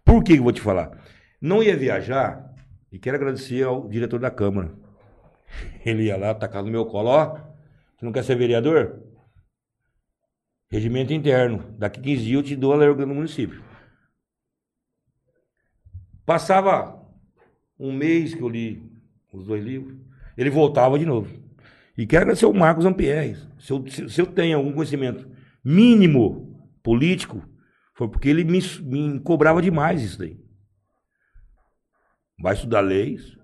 Por que eu vou te falar? Não ia viajar, e quero agradecer ao diretor da Câmara. Ele ia lá, tacar no meu colo, ó, você não quer ser vereador? Regimento interno. Daqui 15 dias eu te dou a lei do município. Passava um mês que eu li os dois livros, ele voltava de novo. E quero agradecer ao Marcos Ampierre. Se eu, se, se eu tenho algum conhecimento mínimo político, foi porque ele me, me cobrava demais isso daí. Vai estudar leis,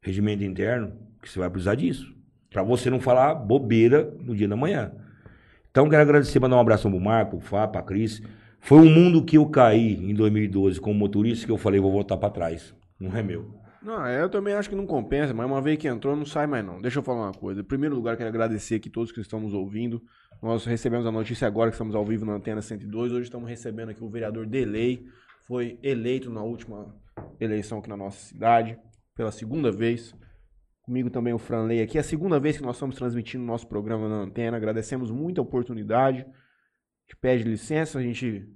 regimento interno, que você vai precisar disso. Para você não falar bobeira no dia da manhã. Então quero agradecer, mandar um abraço pro Marco, pro Fábio, pra Cris. Foi um mundo que eu caí em 2012 como motorista que eu falei, vou voltar para trás. Não é meu. Não, eu também acho que não compensa, mas uma vez que entrou, não sai mais não. Deixa eu falar uma coisa. Em primeiro lugar, quero agradecer aqui todos que estão nos ouvindo. Nós recebemos a notícia agora que estamos ao vivo na Antena 102. Hoje estamos recebendo aqui o vereador Delay. Foi eleito na última eleição aqui na nossa cidade, pela segunda vez. Comigo também o Franley aqui. É a segunda vez que nós estamos transmitindo nosso programa na antena. Agradecemos muito a oportunidade. A pede licença, a gente.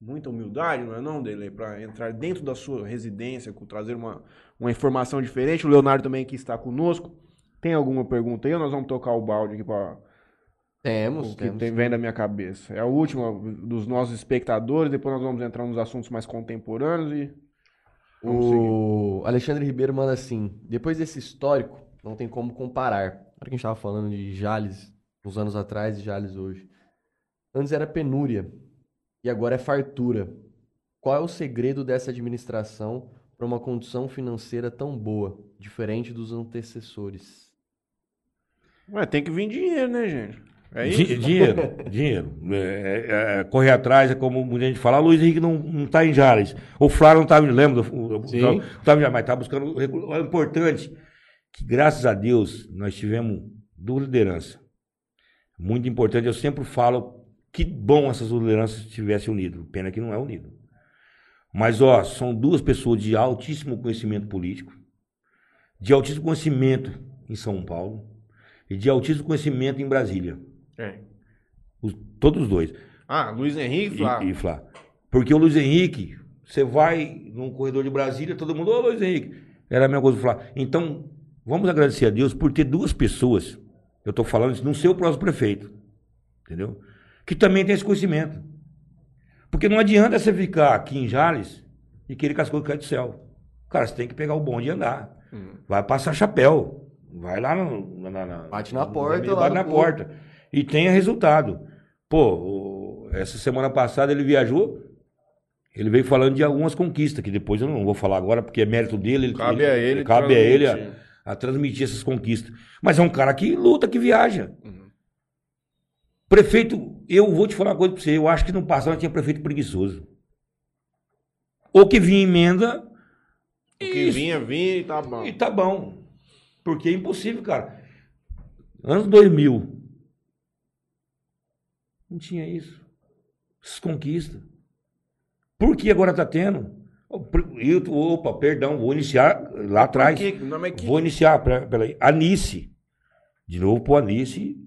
Muita humildade, não é não, Dele? Para entrar dentro da sua residência, trazer uma, uma informação diferente. O Leonardo também aqui está conosco. Tem alguma pergunta aí ou nós vamos tocar o balde aqui para Temos, o que temos. tem, vem da minha cabeça? É a última dos nossos espectadores, depois nós vamos entrar nos assuntos mais contemporâneos e. O Alexandre Ribeiro manda assim: depois desse histórico, não tem como comparar. Hora que a gente estava falando de Jales uns anos atrás e Jales hoje. Antes era penúria e agora é fartura. Qual é o segredo dessa administração para uma condição financeira tão boa, diferente dos antecessores? Ué, tem que vir dinheiro, né, gente? É Di- isso? dinheiro, dinheiro. É, é, é, correr atrás, é como muita gente fala, "Ah, Luiz Henrique não, não tá em Jales. O Flávio não tava, lembra? o- o- Sim. Não tava em Jales, mas tá buscando. É importante que, graças a Deus, nós tivemos duas lideranças. Muito importante, eu sempre falo que bom essas duas lideranças estivessem unidas. Pena que não é unido. Mas, ó, são duas pessoas de altíssimo conhecimento político, de altíssimo conhecimento em São Paulo e de altíssimo conhecimento em Brasília. É. Os- todos os dois. Ah, Luiz Henrique, Flávio. E, e Flá. Porque o Luiz Henrique, você vai num corredor de Brasília, todo mundo, ô Luiz Henrique. Era a mesma coisa do Flá. Então, vamos agradecer a Deus por ter duas pessoas, eu estou falando isso, não ser o próximo prefeito, entendeu? Que também tem esse conhecimento. Porque não adianta você ficar aqui em Jales e querer que as coisas caem do céu. Cara, você tem que pegar o bonde e andar. Hum. Vai passar chapéu. Vai lá no, na, na- Bate na porta Bate lá na povo. porta. E tenha resultado. Pô, essa semana passada ele viajou. Ele veio falando de algumas conquistas, que depois eu não vou falar agora, porque é mérito dele. Ele, Cabe a ele Cabe a ele a, transmitir. a transmitir essas conquistas. Mas é um cara que luta, que viaja. Uhum. Prefeito, eu vou te falar uma coisa pra você. Eu acho que no passado tinha prefeito preguiçoso. Ou que vinha emenda. O que e- vinha, vinha e tá bom. e tá bom. Porque é impossível, cara. Anos 2000. Não tinha isso. Essas conquistas. Por que agora tá tendo? Eu, opa, perdão, vou iniciar lá atrás. Que, que, Vou iniciar pela Anice. De novo pro Anice.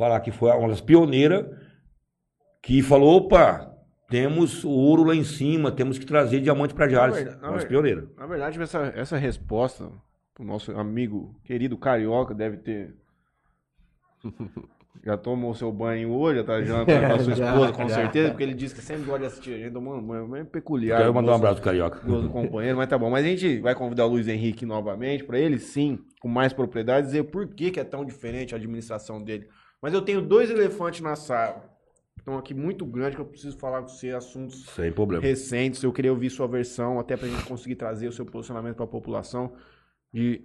Falar que foi uma das pioneiras que falou, opa, temos ouro lá em cima, temos que trazer diamante para Jales. na Uma das verdade- pioneiras. Na verdade, essa, essa resposta, o nosso amigo querido carioca deve ter. Já tomou seu banho hoje, já tá jantando com a sua Já, esposa, com já. certeza, porque ele disse que sempre gosta de assistir a gente tomando banho. É peculiar. Quero mandar um abraço pro Carioca. do companheiro, mas tá bom. Mas a gente vai convidar o Luiz Henrique novamente, para ele sim, com mais propriedade, dizer por que, que é tão diferente a administração dele. Mas eu tenho dois elefantes na sala. Estão aqui muito grandes que eu preciso falar com você assuntos Sem problema. recentes. Eu queria ouvir sua versão, até pra gente conseguir trazer o seu posicionamento para a população de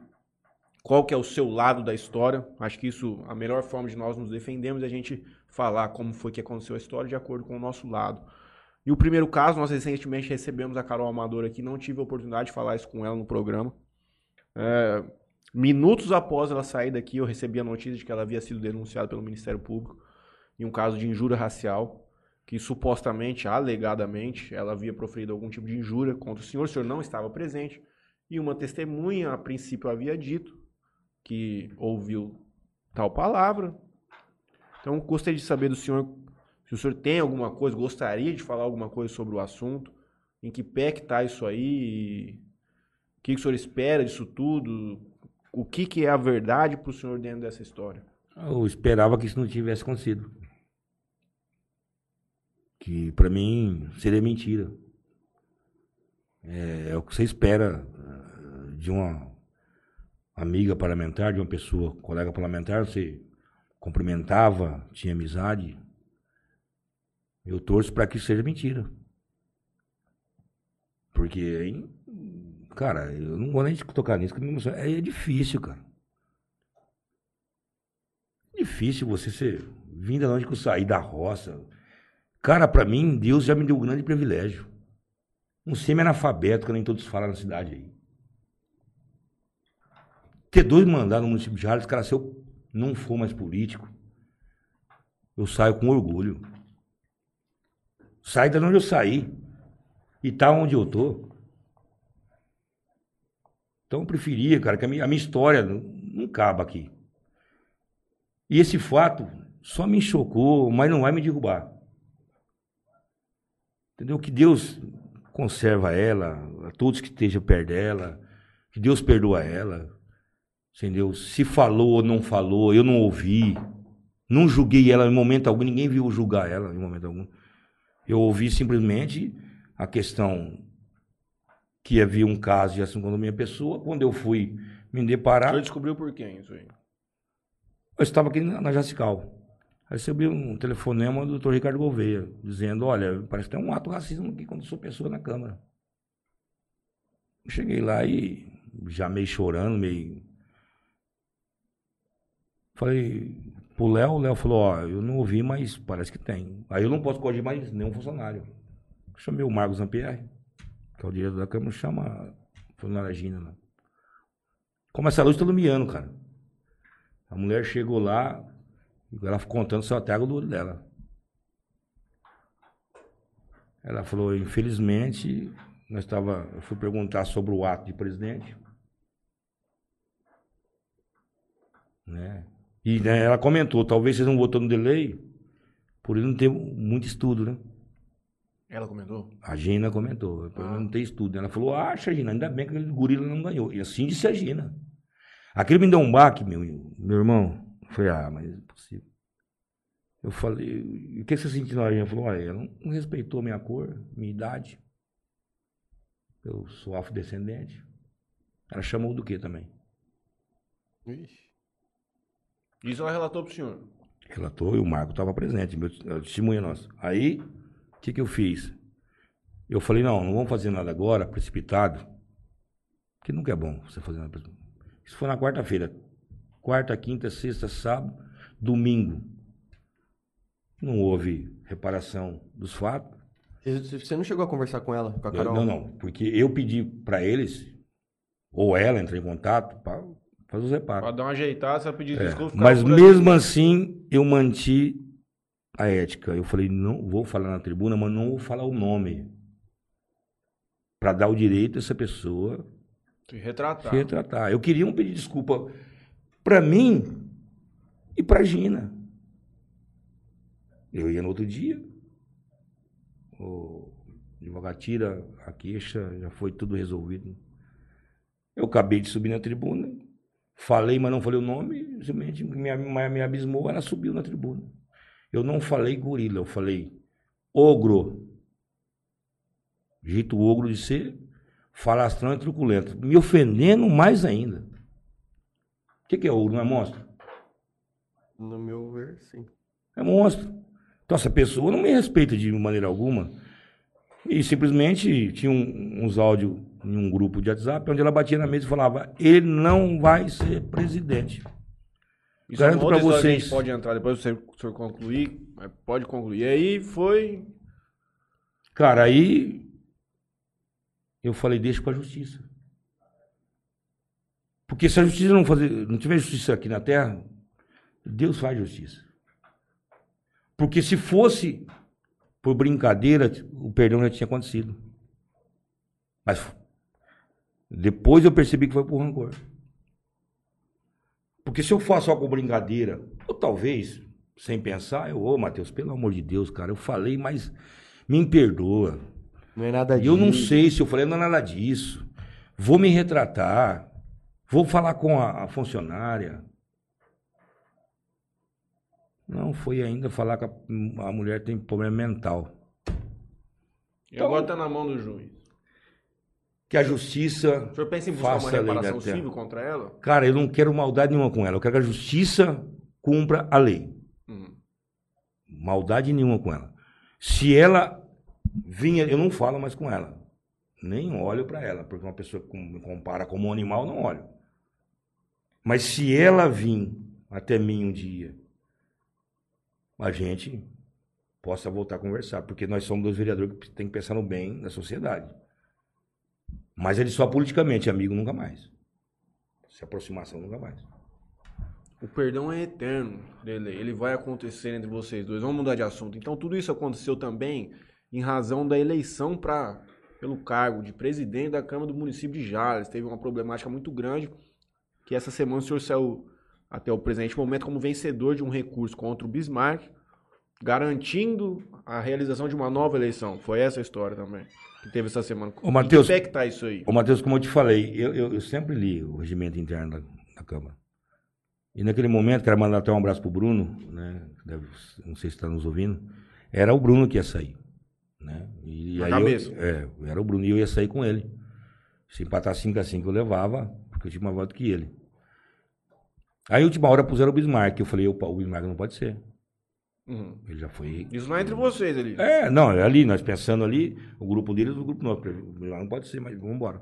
qual que é o seu lado da história. Acho que isso, a melhor forma de nós nos defendermos é a gente falar como foi que aconteceu a história de acordo com o nosso lado. E o primeiro caso, nós recentemente recebemos a Carol Amador aqui, não tive a oportunidade de falar isso com ela no programa. É, minutos após ela sair daqui, eu recebi a notícia de que ela havia sido denunciada pelo Ministério Público em um caso de injúria racial, que supostamente, alegadamente, ela havia proferido algum tipo de injúria contra o senhor, o senhor não estava presente, e uma testemunha, a princípio, havia dito que ouviu tal palavra. Então, gostaria de saber do senhor se o senhor tem alguma coisa, gostaria de falar alguma coisa sobre o assunto, em que pé que está isso aí, o que o senhor espera disso tudo, o que, que é a verdade para o senhor dentro dessa história. Eu esperava que isso não tivesse acontecido. Que pra mim seria mentira. É, é o que você espera eh, de uma amiga parlamentar, de uma pessoa, colega parlamentar, você cumprimentava, tinha amizade. Eu torço para que isso seja mentira. Porque, aí, cara, eu não vou nem tocar nisso, que me emociona. é difícil, cara. Difícil você ser vinda de onde que eu saí, da roça. Cara, pra mim, Deus já me deu um grande privilégio. Um semi-analfabeto, que nem todos falam na cidade aí. Ter dois mandados no município de Jales, cara, se eu não for mais político, eu saio com orgulho. Saio de onde eu saí. E tá onde eu tô. Então eu preferia, cara, que a minha, a minha história não, não acaba aqui. E esse fato só me chocou, mas não vai me derrubar. Entendeu? Que Deus conserva ela, a todos que estejam perto dela, que Deus perdoa ela. Entendeu? Se falou ou não falou, eu não ouvi. Não julguei ela em momento algum, ninguém viu julgar ela em momento algum. Eu ouvi simplesmente a questão que havia um caso de assim com a minha pessoa. Quando eu fui me O deparar, senhor descobriu por quem isso aí? eu estava aqui na, na Jacical. Recebi um telefonema do doutor Ricardo Gouveia, dizendo, olha, parece que tem um ato racismo aqui quando sou pessoa na Câmara. Cheguei lá e já meio chorando, meio... Falei pro Léo, o Léo falou, ó, eu não ouvi, mas parece que tem. Aí eu não posso corrigir mais nenhum funcionário. Chamei o Marcos Ampierre, que é o diretor da Câmara, chama a funcionária Gina lá. Começa a luz todo miando, cara. A mulher chegou lá, ela ficou contando só até água do olho dela. Ela falou, infelizmente, nós estava, eu fui perguntar sobre o ato de presidente. Né? E né, ela comentou, talvez vocês não votou no delay, por ele não ter muito estudo, né? Ela comentou? A Gina comentou, por ele não ter estudo. Ela falou, acha, Gina, ainda bem que aquele gorila não ganhou. E assim disse a Gina. Aquilo me deu um baque, meu, meu irmão. Eu falei, ah, mas é possível. Eu falei, o que você sentiu na? Ela falou, olha, ela não- respeitou minha cor, minha idade. Eu sou afrodescendente. Ela chamou do que também? Ixi. Isso ela relatou pro senhor. Relatou e o Marco estava presente, meu é o testemunha nosso. Aí, o que, que eu fiz? Eu falei, não, não vamos fazer nada agora, precipitado, porque nunca é bom você fazer nada precipitado. Isso foi na quarta-feira. Quarta, quinta, sexta, sábado, domingo. Não houve reparação dos fatos. Você não chegou a conversar com ela, com a Eu- Carol? não, não, porque eu pedi para eles, ou ela entrar em contato, para fazer os reparos. Pra dar uma ajeitada, você vai pedir É, desculpa. mas por mesmo assim, eu manti a ética. Eu falei, não vou falar na tribuna, mas não vou falar o nome. Para dar o direito a essa pessoa. Se retratar. se retratar. Eu queria um pedir desculpa para mim e para Gina. Eu ia no outro dia. O advogado tira a queixa, já foi tudo resolvido. Eu acabei de subir na tribuna, falei, mas não falei o nome, simplesmente me, me, me abismou, ela subiu na tribuna. Eu não falei gorila, eu falei ogro. Jeito ogro de ser falastrão e truculento. Me ofendendo mais ainda. O que, que é ogro? Não é monstro? No meu ver, sim. É monstro. Então essa pessoa não me respeita de maneira alguma. E simplesmente tinha um- uns áudios em um grupo de WhatsApp onde ela batia na mesa e falava: ele não vai ser presidente. Isso é Garanto outra pra história que a gente vocês. pode entrar depois, se o senhor concluir. Pode concluir. E aí foi. Cara, aí eu falei, deixa com a justiça. Porque se a justiça não fazer, não tiver justiça aqui na terra, Deus faz justiça. Porque se fosse por brincadeira, o perdão já tinha acontecido. Mas depois eu percebi que foi por rancor. Porque se eu faço algo com brincadeira, ou talvez, sem pensar, eu, ô Matheus, pelo amor de Deus, cara, eu falei, mas me perdoa. Não é nada E disso. eu não sei se eu falei, não é nada disso. Vou me retratar. Vou falar com a, a funcionária. Não, foi ainda falar que a, a mulher tem problema mental. E agora tá na mão do juiz. Que a justiça. O senhor pensa em buscar uma reparação civil contra ela? Cara, eu não quero maldade nenhuma com ela. Eu quero que a justiça cumpra a lei. Uhum. Maldade nenhuma com ela. Se ela vinha, eu não falo mais com ela. Nem olho para ela, porque uma pessoa que me compara como um animal, não olho. Mas se ela vir até mim um dia, a gente possa voltar a conversar, porque nós somos dois vereadores que tem que pensar no bem da sociedade. Mas ele só politicamente, amigo nunca mais. Se aproximação nunca mais. O perdão é eterno, dele. Ele vai acontecer entre vocês dois. Vamos mudar de assunto. Então, tudo isso aconteceu também em razão da eleição para pelo cargo de presidente da Câmara do município de Jales. Teve uma problemática muito grande que essa semana o senhor saiu até o presente momento como vencedor de um recurso contra o Bismarck, garantindo a realização de uma nova eleição. Foi essa a história também que teve essa semana. Ô, Matheus- Em que pé que tá isso aí? Ô, Matheus, como eu te falei, eu, eu, eu sempre li o regimento interno da, da Câmara. E naquele momento, quero mandar até um abraço pro Bruno, né? deve- não sei se está nos ouvindo. Era o Bruno que ia sair. Né? E Na aí cabeça. Eu, é, era o Bruno e eu ia sair com ele. Se empatar 5 a 5 eu levava, porque eu tinha mais voto que ele. Aí, última hora, puseram o Bismarck. Eu falei, opa, o Bismarck não pode ser. Uhum. Ele já foi Isso não é entre vocês ali. é, não, é ali, nós pensando ali, o grupo deles e o grupo nosso. Não pode ser, mas vamos embora.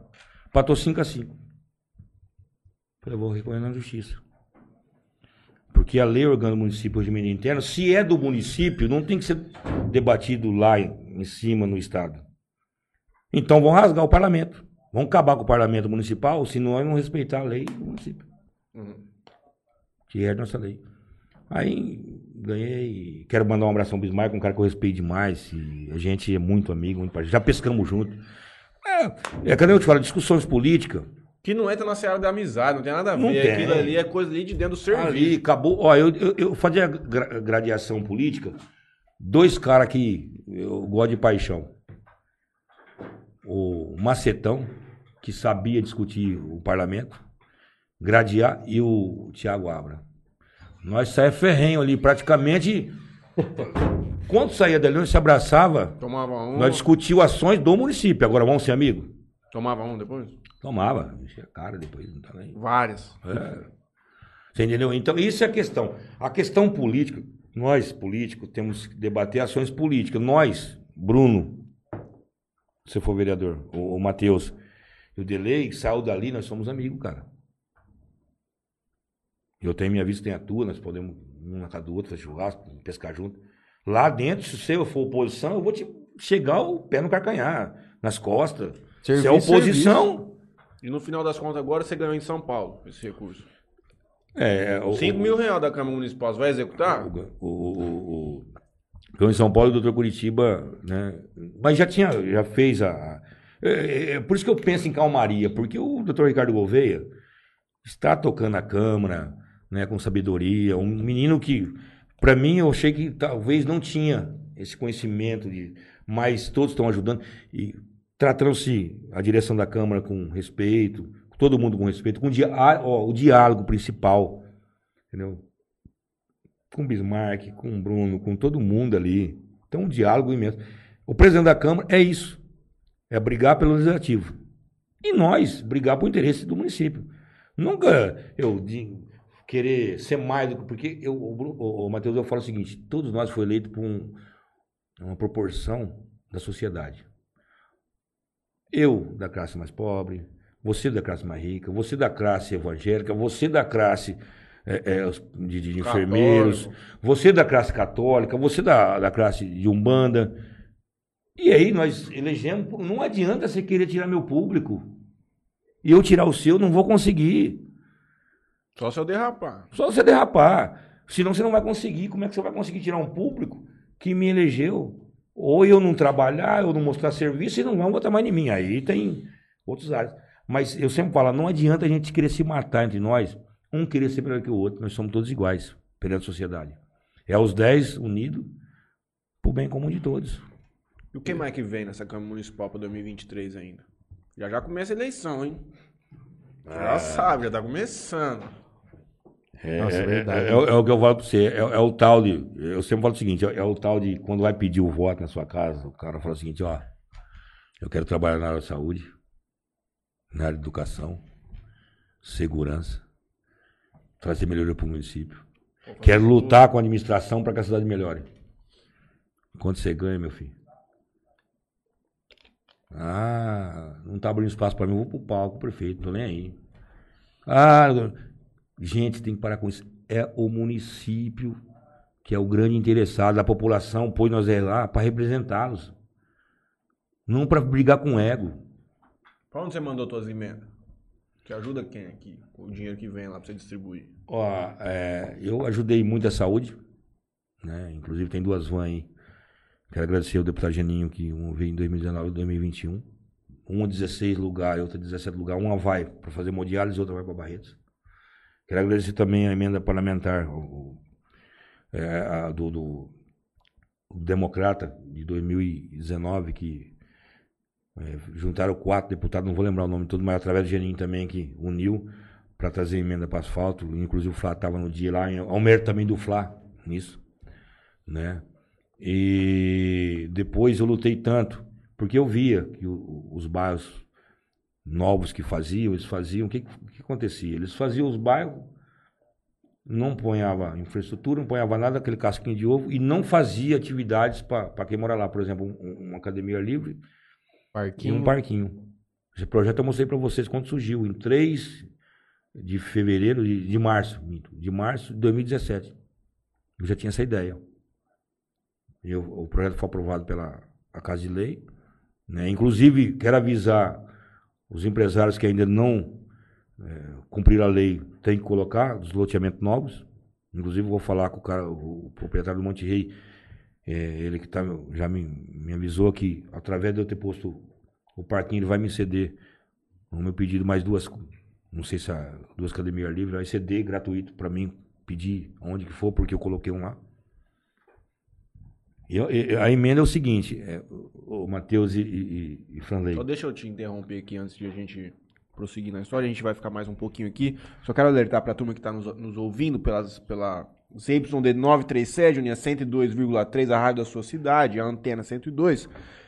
Patou 5 a 5 Falei, eu vou recorrer na justiça. Porque a lei organa do município, regimento interno, se é do município, não tem que ser debatido lá em, em cima no estado. Então vão rasgar o parlamento. Vão acabar com o parlamento municipal, se nós não respeitar a lei do município Uhum. que é a nossa lei. Aí ganhei. Quero mandar um abração ao Bismarck, um cara que eu respeito demais. E a gente é muito amigo, muito parceiro. Já pescamos junto. É, é cadê eu te falo? Discussões políticas. Que não entra na seara da amizade, não tem nada a ver. tem. Aquilo ali é coisa ali de dentro do serviço. Ali acabou. Ó, eu, eu, eu fazia gra- gradiação política. Dois caras que eu gosto de paixão. O Macetão, que sabia discutir o parlamento, gradear, e o Tiago Abra. Nós saía ferrenho ali, praticamente. Quando saía dali, nós se abraçava, Tomava um. nós discutíamos ações do município. Agora vamos ser amigos? Tomava um depois? Tomava, enchia a cara depois, não tá nem. Várias. É. Você entendeu? Então, isso é a questão. A questão política, nós, políticos, temos que debater ações políticas. Nós, Bruno, se for vereador, o, o Matheus e o Delei, saiu dali, nós somos amigos, cara. Eu tenho minha vista, tem a tua, nós podemos um na casa do outro, fazer churrasco, pescar junto. Lá dentro, se você for oposição, eu vou te chegar o pé no carcanhar, nas costas. se é Serviço, oposição, E no final das contas, agora você ganhou em São Paulo esse recurso. é, o- 5 mil reais da Câmara Municipal, você vai executar? O, o, o, o, em São Paulo o doutor Curitiba, né? Mas já tinha, já fez a. a- é, é por isso que eu penso em calmaria, porque o doutor Ricardo Gouveia está tocando a Câmara, né, com sabedoria. Um menino que, para mim, eu achei que talvez não tinha esse conhecimento, de, mas todos estão ajudando. E tratando-se a direção da Câmara com respeito, todo mundo com respeito, com dia, ó, o diálogo principal, entendeu? com Bismarck, com Bruno, com todo mundo ali. Então, um diálogo imenso. O presidente da Câmara é isso. É brigar pelo legislativo. E nós, brigar por interesse do município. Nunca eu querer ser mais do que. Porque eu, o, o, Matheus, eu falo o seguinte: todos nós fomos eleitos por um- uma proporção da sociedade. Eu, da classe mais pobre, você da classe mais rica, você da classe evangélica, você da classe é, é, de, de enfermeiros, você da classe católica, você da, da classe de Umbanda. E aí nós elegemos. Não adianta você querer tirar meu público. E eu tirar o seu, não vou conseguir. Só se eu derrapar. Só você derrapar. Senão você não vai conseguir. Como é que você vai conseguir tirar um público que me elegeu? Ou eu não trabalhar, eu não mostrar serviço e não vão votar mais em mim. Aí tem outros áreas. Mas eu sempre falo, não adianta a gente querer se matar entre nós, um querer ser melhor que o outro. Nós somos todos iguais perante a sociedade. É os 10 unidos pro bem comum de todos. E o que mais que vem nessa Câmara Municipal para 2023 ainda? Já já começa a eleição, hein? Já sabe, já tá começando. É, Nossa, é, verdade. é- é o- é o que eu falo pra você. É, é o tal de. Eu sempre falo o seguinte: é, é o tal de quando vai pedir o voto na sua casa, o cara fala o seguinte: ó, eu quero trabalhar na área da saúde, na área de educação, segurança, trazer melhoria para o município. Quero lutar com a administração para que a cidade melhore. Quanto você ganha, meu filho? Ah, não tá abrindo espaço para mim, eu vou pro palco, prefeito, não tô nem aí. Ah, gente, tem que parar com isso. É o município que é o grande interessado, a população pôs nós é lá para representá-los. Não para brigar com ego. Pra onde você mandou suas emendas? Que ajuda quem aqui? O dinheiro que vem lá pra você distribuir. Ó, é, eu ajudei muito a saúde, né? Inclusive tem duas vans aí. Quero agradecer ao deputado Geninho que um veio em 2019 e 2021. uma 16 lugar e outra 17 lugar. Uma vai para fazer hemodiálise e outra vai para Barretos. Quero agradecer também a emenda parlamentar o, é, a, do, do Democrata de 2019, que é, juntaram quatro deputados, não vou lembrar o nome todo, mas através do Geninho também, que uniu para trazer emenda para asfalto. Inclusive o Flá estava no dia lá, ao mérito também do Flá nisso. Né? E depois eu lutei tanto, porque eu via que o, os bairros novos que faziam, eles faziam, o que, que acontecia? Eles faziam os bairros, não ponhava infraestrutura, não ponhava nada, aquele casquinho de ovo, e não fazia atividades para quem mora lá. Por exemplo, um, uma academia livre parquinho. e um parquinho. Esse projeto eu mostrei para vocês quando surgiu, em 3 de fevereiro, de, de março, de março de 2017. Eu já tinha essa ideia. Eu, o projeto foi aprovado pela a Casa de Lei. Né? Inclusive, quero avisar os empresários que ainda não é, cumpriram a lei, tem que colocar os loteamentos novos. Inclusive, vou falar com o, cara, o proprietário do Monte Rei, é, ele que tá, já me, me avisou que, através de eu ter posto o parquinho, ele vai me ceder, no meu pedido, mais duas, não sei se a, duas academias livres, vai ceder gratuito para mim, pedir onde que for, porque eu coloquei um lá. E, e, a emenda é o seguinte, é, o Matheus e, e, e Franley. Só deixa eu te interromper aqui antes de a gente prosseguir na história. A gente vai ficar mais um pouquinho aqui. Só quero alertar para a turma que está nos, nos, ouvindo pelas, pela ZYD 937, linha 102,3, a rádio da sua cidade, a antena 102,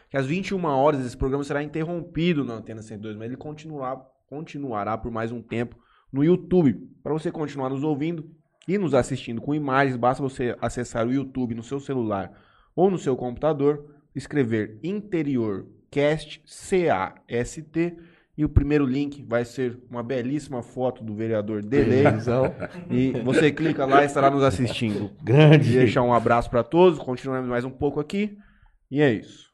que às 21 horas esse programa será interrompido na antena 102, mas ele continuará, continuará por mais um tempo no YouTube. Para você continuar nos ouvindo e nos assistindo com imagens, basta você acessar o YouTube no seu celular ou no seu computador, escrever interior cast C-A-S-T e o primeiro link vai ser uma belíssima foto do vereador Delei. e você clica lá e estará nos assistindo. Grande. Deixar um abraço para todos, continuamos mais um pouco aqui. E é isso.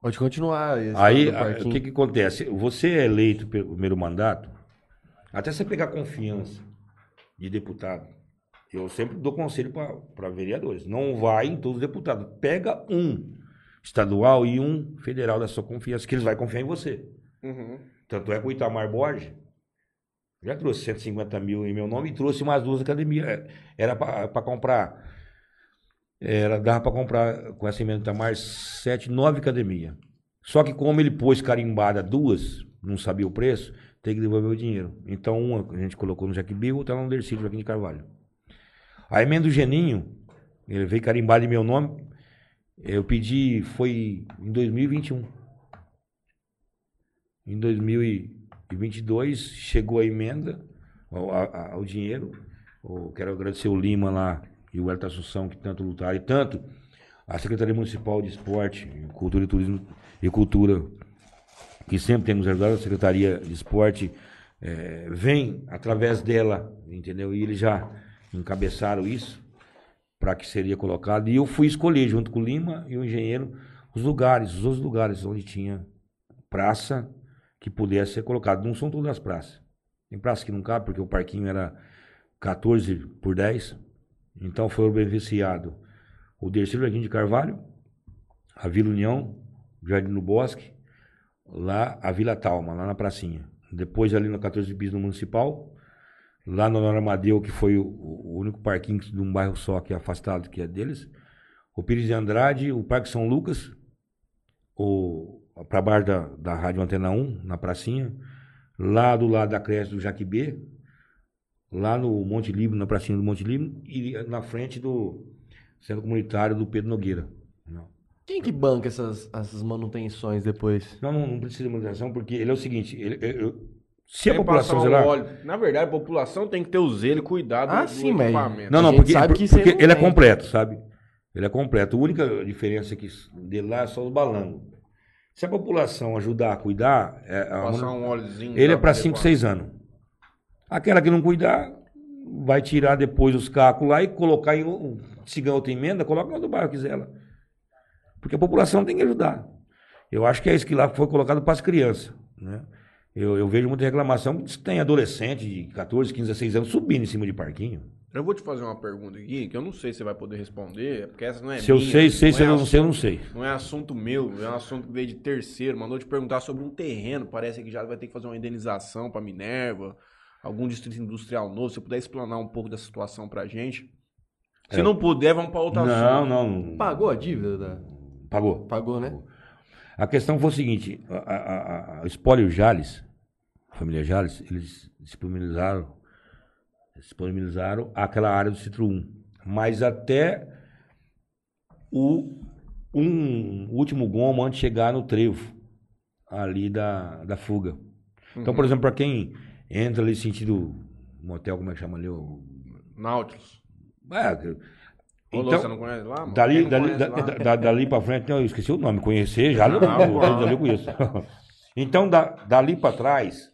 Pode continuar. Aí, o que, que acontece? Você é eleito pelo primeiro mandato, até você pegar confiança de deputado, eu sempre dou conselho para vereadores. Não vai em todos os deputados. Pega um estadual e um federal da sua confiança, que eles vão confiar em você. Uhum. Tanto é que o Itamar Borges já trouxe 150 mil em meu nome e trouxe mais duas academias. É, era para comprar. Era, dava para comprar com essa emenda do Itamar sete, nove academias. Só que como ele pôs carimbada duas, não sabia o preço, tem que devolver o dinheiro. Então uma a gente colocou no Jaquibio, outra no Dercílio Joaquim de Carvalho. A emenda do Geninho, ele veio carimbar em meu nome. Eu pedi, foi em 2021. Em 2022 chegou a emenda, ao, dinheiro. Eu quero agradecer o Lima lá e o Elton Assunção que tanto lutaram e tanto a Secretaria Municipal de Esporte, Cultura e Turismo e Cultura, que sempre temos ajudado, a Secretaria de Esporte é, vem através dela, entendeu? E ele já encabeçaram isso para que seria colocado. E eu fui escolher, junto com o Lima e o engenheiro, os lugares, os outros lugares onde tinha praça que pudesse ser colocado. Não são todas as praças. Tem praça que não cabe, porque o parquinho era 14 por 10. Então foi beneficiado o Dercílio Jardim de Carvalho, a Vila União, Jardim do Bosque, lá a Vila Talma, lá na pracinha. Depois ali no 14 bis no Municipal, lá no Amadeu, que foi o, o, único parquinho de um bairro só que é afastado, que é deles. O Pires de Andrade, o Parque São Lucas, o para baixo da, da Rádio Antena 1, na pracinha, lá do lado da creche do Jaquibê, lá no Monte Líbano, na pracinha do Monte Líbano, e na frente do Centro Comunitário do Pedro Nogueira. Não. Quem que banca essas, essas manutenções depois? Não, não, não precisa de manutenção, porque ele é o seguinte, ele, eu, se a população zelar... Óleo. Na verdade, a população tem que ter o zelo e cuidado ah, do, sim, equipamento. Não, não, porque, sabe porque, porque ele é completo, sabe? Ele é completo. A única diferença que dele lá é só os balangos. Se a população ajudar a cuidar... É, Passar um óleozinho... Ele é para 5, 6 anos. Aquela que não cuidar, vai tirar depois os cacos lá e colocar em... Se ganhar outra emenda, coloca no do bairro quiser lá. Porque a população tem que ajudar. Eu acho que é isso que lá foi colocado para as crianças, né? Eu, eu vejo muita reclamação que diz que tem adolescente de 14, 15, 16 anos subindo em cima de parquinho. Eu vou te fazer uma pergunta aqui, que eu não sei se você vai poder responder, porque essa não é Se eu minha, sei, sei, se é eu não sei, eu não sei. Não é assunto meu, é um assunto que veio de terceiro. Mandou te perguntar sobre um terreno. Parece que já vai ter que fazer uma indenização pra Minerva, algum distrito industrial novo. Se você puder explanar um pouco dessa situação pra gente. Se É. não puder, vamos pra outra Não, assunto. não. Pagou a dívida? Da... Pagou. Pagou, né? A questão foi o seguinte: a, a, a, a Espólio Jales, família Jales, eles disponibilizaram, disponibilizaram aquela área do Citro 1. Mas até o um último gomo antes de chegar no trevo ali da, da fuga. Então, por exemplo, para quem entra ali sentido motel, como é que chama ali? O... Nautilus. É, então, você não conhece lá? mano? Dali, não dali, conhece da- lá? da- da- dali pra frente, não, eu esqueci o nome, conhecer já, não, pô. dali eu conheço. Então, da- dali pra trás,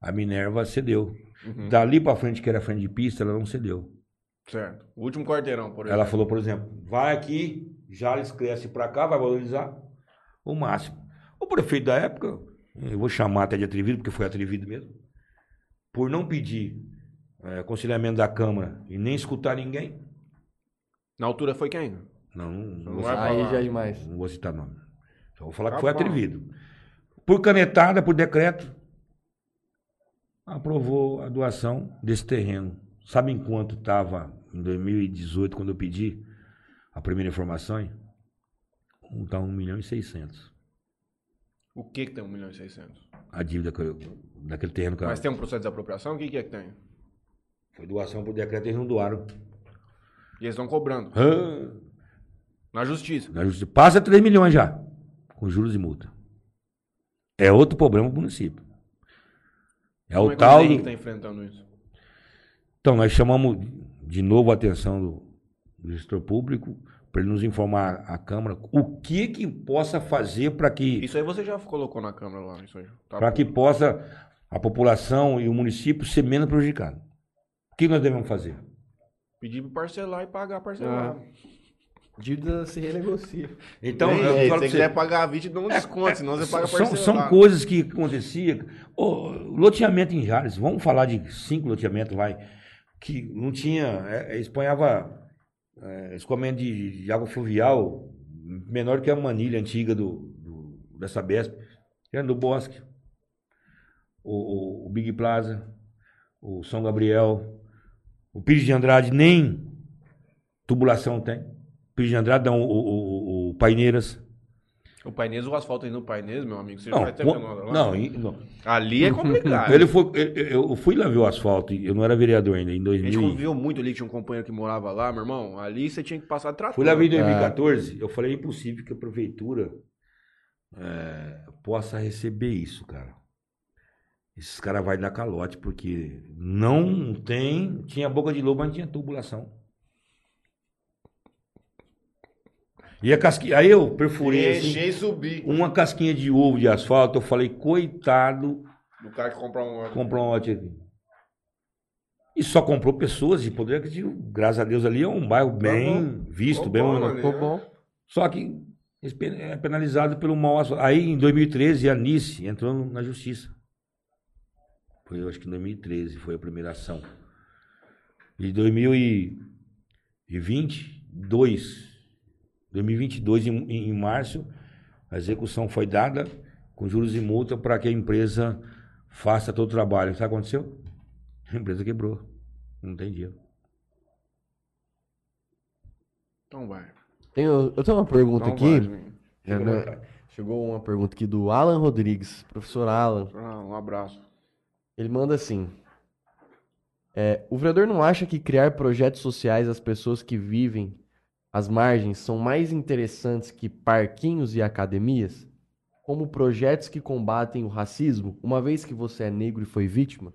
a Minerva cedeu. Uhum. Dali pra frente, que era frente de pista, ela não cedeu. Certo. O último quarteirão, por exemplo. Ela falou, por exemplo, vai aqui, Jales cresce pra cá, vai valorizar o máximo. O prefeito da época, eu vou chamar até de atrevido, porque foi atrevido mesmo, por não pedir eh, aconselhamento da Câmara e nem escutar ninguém, Na altura foi quem? não, não, Não vou vai citar- Aí já é demais. Não vou citar nome. Só vou falar Tá que foi bom. atrevido. Por canetada, por decreto, aprovou a doação desse terreno. Sabe em quanto estava em 2018, quando eu pedi a primeira informação? Está 1 milhão e 600. O que que tem 1 milhão e 600? A dívida que eu- daquele terreno que eu- Mas tem um processo de desapropriação? O que que é que tem? foi doação por decreto, eles não doaram. E eles estão cobrando. Ah, Na justiça. na justiça- Passa 3 milhões já, com juros e multa. É outro problema para o município. É Como o é que tal. o do- está enfrentando isso? Então, nós chamamos de novo a atenção do, do gestor público para ele nos informar a Câmara o que que possa fazer para que, Isso aí você já colocou na câmera lá. Isso aí. Tá para que possa a população e o município ser menos prejudicado. O que nós devemos fazer? Pedir para parcelar e pagar parcelado. Dívida se renegocia. Então, Ei, eu falo se você quiser pagar a 20, dá um desconto, senão você paga são, parcelado. são coisas que aconteciam. Ô, loteamento em Jales, vamos falar de cinco loteamentos, vai, que não tinha, é, é, espanhava é, escoamento de, de água fluvial menor que a manilha antiga do, do, dessa Besp, era do Bosque, o, o- o Big Plaza, o São Gabriel, o Pires de Andrade nem tubulação tem. Pires de Andrade o, o, o- Paineiras. O Painês, o asfalto aí no Painês, meu amigo, você Não, já vai ter com- menor lá? não, não. Ali é complicado. Ele foi, eu, eu fui lá ver o asfalto, eu não era vereador ainda, em A gente 2000. conviveu muito ali, tinha um companheiro que morava lá, meu irmão. Ali você tinha que passar trator. Fui lá ver em 2014, eu falei, é impossível que a prefeitura é, possa receber isso, cara. Esses caras vão dar calote, porque não tem. Tinha boca de lobo, mas não tinha tubulação. E a casquinha. Aí eu perfurei assim, Deixei subir. uma casquinha de ovo de asfalto, eu falei, coitado, Do cara que compra um... comprou um lote aqui. E só comprou pessoas de poder aquisitivo. Graças a Deus ali é um bairro bem visto, Ficou bem. bom, né? Ficou bom. Só que é penalizado pelo mau asfalto. Aí em 2013 a Nice entrou na justiça. Foi, eu acho que em 2013 foi a primeira ação. E 2022, 2022 em, em março, a execução foi dada com juros e multa para que a empresa faça todo o trabalho. Sabe o que aconteceu? A empresa quebrou. Não tem dinheiro. Então vai. Tenho, eu tenho uma pergunta Então aqui. vai. É, né? Chegou uma pergunta aqui do Alan Rodrigues, professor Alan. Ah, um abraço. Ele manda assim: é, O vereador não acha que criar projetos sociais às pessoas que vivem às margens são mais interessantes que parquinhos e academias? Como projetos que combatem o racismo, uma vez que você é negro e foi vítima?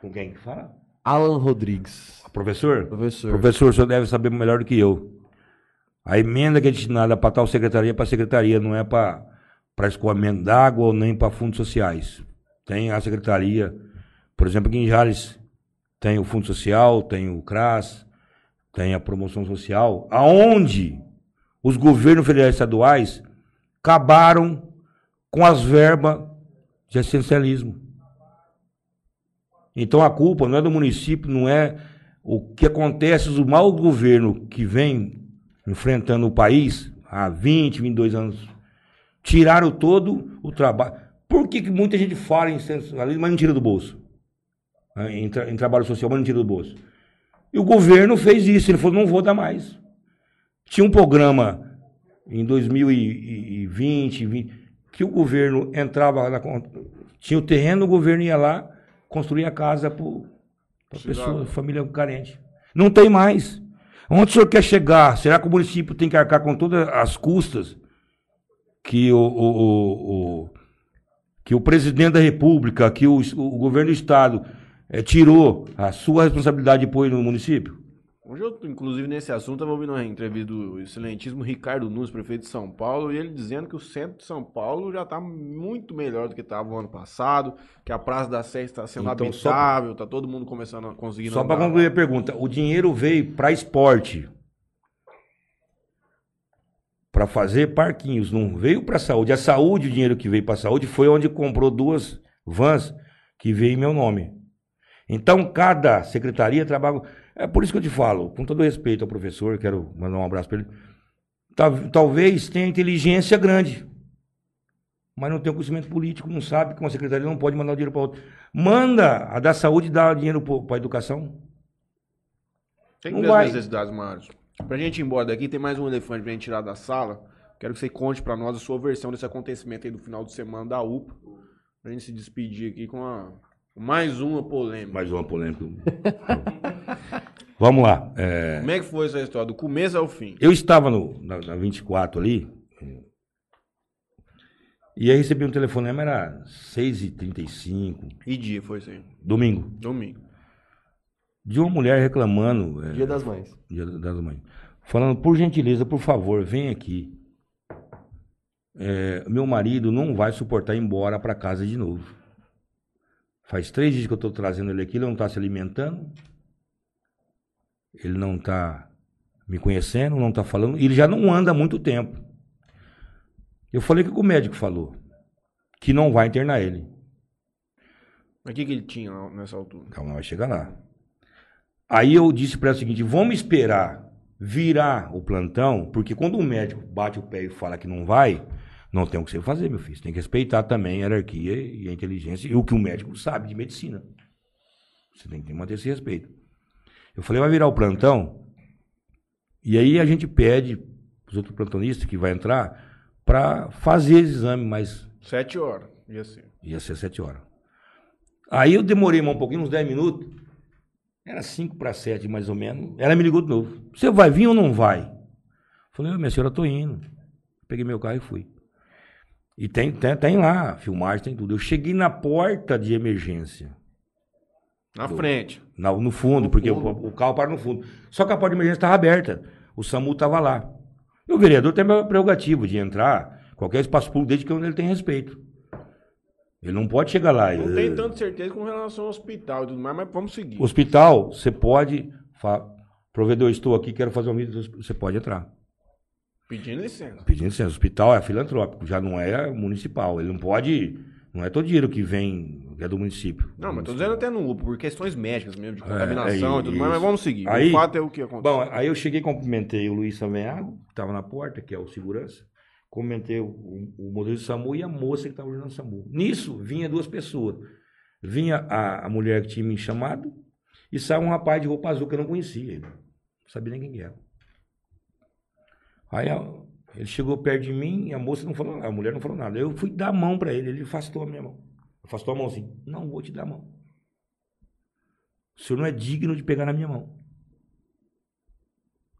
Com quem que fala? Alan Rodrigues, Professor? professor. Professor, o senhor deve saber melhor do que eu. A emenda que é destinada para tal secretaria é para secretaria, não é para escoamento d'água ou nem para fundos sociais. Tem a secretaria, por exemplo, aqui em Jales, tem o Fundo Social, tem o CRAS, tem a Promoção Social, aonde os governos federais e estaduais acabaram com as verbas de essencialismo. Então a culpa não é do município, não é o que acontece, o mau governo que vem enfrentando o país há 20, 22 anos. Tiraram todo o trabalho. Por que, que muita gente fala em centralismo, mas não tira do bolso? Em, tra- em trabalho social, mas não tira do bolso. E o governo fez isso, ele falou, não vou dar mais. Tinha um programa em 2020, 20, que o governo entrava na tinha o terreno, o governo ia lá, construía a casa para pessoa, família carente. Não tem mais. Onde o senhor quer chegar? Será que o município tem que arcar com todas as custas que o, o, o- o- que o presidente da República, que o, o governo do Estado eh, tirou a sua responsabilidade de pôr no município? Hoje eu, inclusive, nesse assunto, estava ouvindo uma entrevista do excelentíssimo Ricardo Nunes, prefeito de São Paulo, e ele dizendo que o centro de São Paulo já está muito melhor do que estava o ano passado, que a Praça da Sé está sendo Então, habitável, está todo mundo começando a conseguir Só para concluir a pergunta, o dinheiro veio para esporte, para fazer parquinhos, não veio para saúde. A saúde, o dinheiro que veio para saúde foi onde comprou duas vans que veio em meu nome. Então cada secretaria trabalha. É por isso que eu te falo, com todo respeito ao professor, quero mandar um abraço para ele. Tal- Talvez tenha inteligência grande, mas não tem o conhecimento político, não sabe que uma secretaria não pode mandar o dinheiro para outra. Manda a da saúde dar dinheiro para a educação. Tem Não vai. necessidades maiores. Pra gente ir embora daqui, tem mais um elefante pra gente tirar da sala. Quero que você conte pra nós a sua versão desse acontecimento aí do final de semana da UPA. Pra gente se despedir aqui com, a- mais uma polêmica. Mais uma polêmica. Vamos lá. é, Como é que foi essa história? Do começo ao fim. eu estava no, na, na 24 ali. E aí recebi um telefonema, era 6h35, E dia foi isso aí? domingo, Domingo. de uma mulher reclamando. é, Dia das Mães. Dia das Mães. Falando, por gentileza, por favor, vem aqui. É, meu marido não vai suportar ir embora para casa de novo. Faz três dias que eu estou trazendo ele aqui, ele não está se alimentando. Ele não está me conhecendo, não está falando. E ele já não anda há muito tempo. Eu falei o que o médico falou. Que não vai internar ele. Mas o que, que ele tinha nessa altura? Calma, vai chegar lá. Aí eu disse para ela o seguinte: vamos esperar virar o plantão, porque quando o médico bate o pé e fala que não vai, não tem o que você fazer, meu filho. Você tem que respeitar também a hierarquia e a inteligência e o que o médico sabe de medicina. Você tem que manter esse respeito. Eu falei: vai virar o plantão, e aí a gente pede os outros plantonistas que vai entrar para fazer esse exame, mas Sete horas. Ia ser. Ia ser sete horas. Aí eu demorei mais um pouquinho, uns 10 minutos. Era cinco para sete, mais ou menos. Ela me ligou de novo. Você vai vir ou não vai? Falei, "Ô, minha senhora, eu tô indo. Peguei meu carro e fui. E tem, tem, tem lá, filmagem, tem tudo. Eu cheguei na porta de emergência. Na frente. Na- no fundo, porque O, o carro para no fundo. Só que a porta de emergência estava aberta. O SAMU estava lá. E o vereador tem a prerrogativa de entrar qualquer espaço público, desde que ele tem respeito. Ele não pode chegar lá e. Não tenho tanta certeza com relação ao hospital e tudo mais, mas vamos seguir. Hospital, você pode. Provedor, estou aqui, quero fazer um vídeo. Você pode entrar. Pedindo licença. Pedindo licença. Hospital é filantrópico, já não é municipal. Ele não pode. Não é todo dinheiro que vem que é do município. Não, mas tô dizendo até no UPA, por questões médicas mesmo, de É, contaminação é e tudo mais, mas isso. vamos seguir. Aí- o fato é o que aconteceu. Bom, aí eu cheguei e cumprimentei o Luiz Savenhago, que estava na porta, que é o segurança. Comentei o, o, o modelo do SAMU e a moça que estava ajudando o SAMU. Nisso, vinha duas pessoas. Vinha a, a mulher que tinha me chamado e saiu um rapaz de roupa azul que eu não conhecia. Não sabia nem quem era. Aí a- ele chegou perto de mim e a moça não falou nada, a mulher não falou nada. Eu fui dar a mão para ele, ele afastou a minha mão. Afastou a mão assim. Não, vou te dar a mão. O senhor não é digno de pegar na minha mão.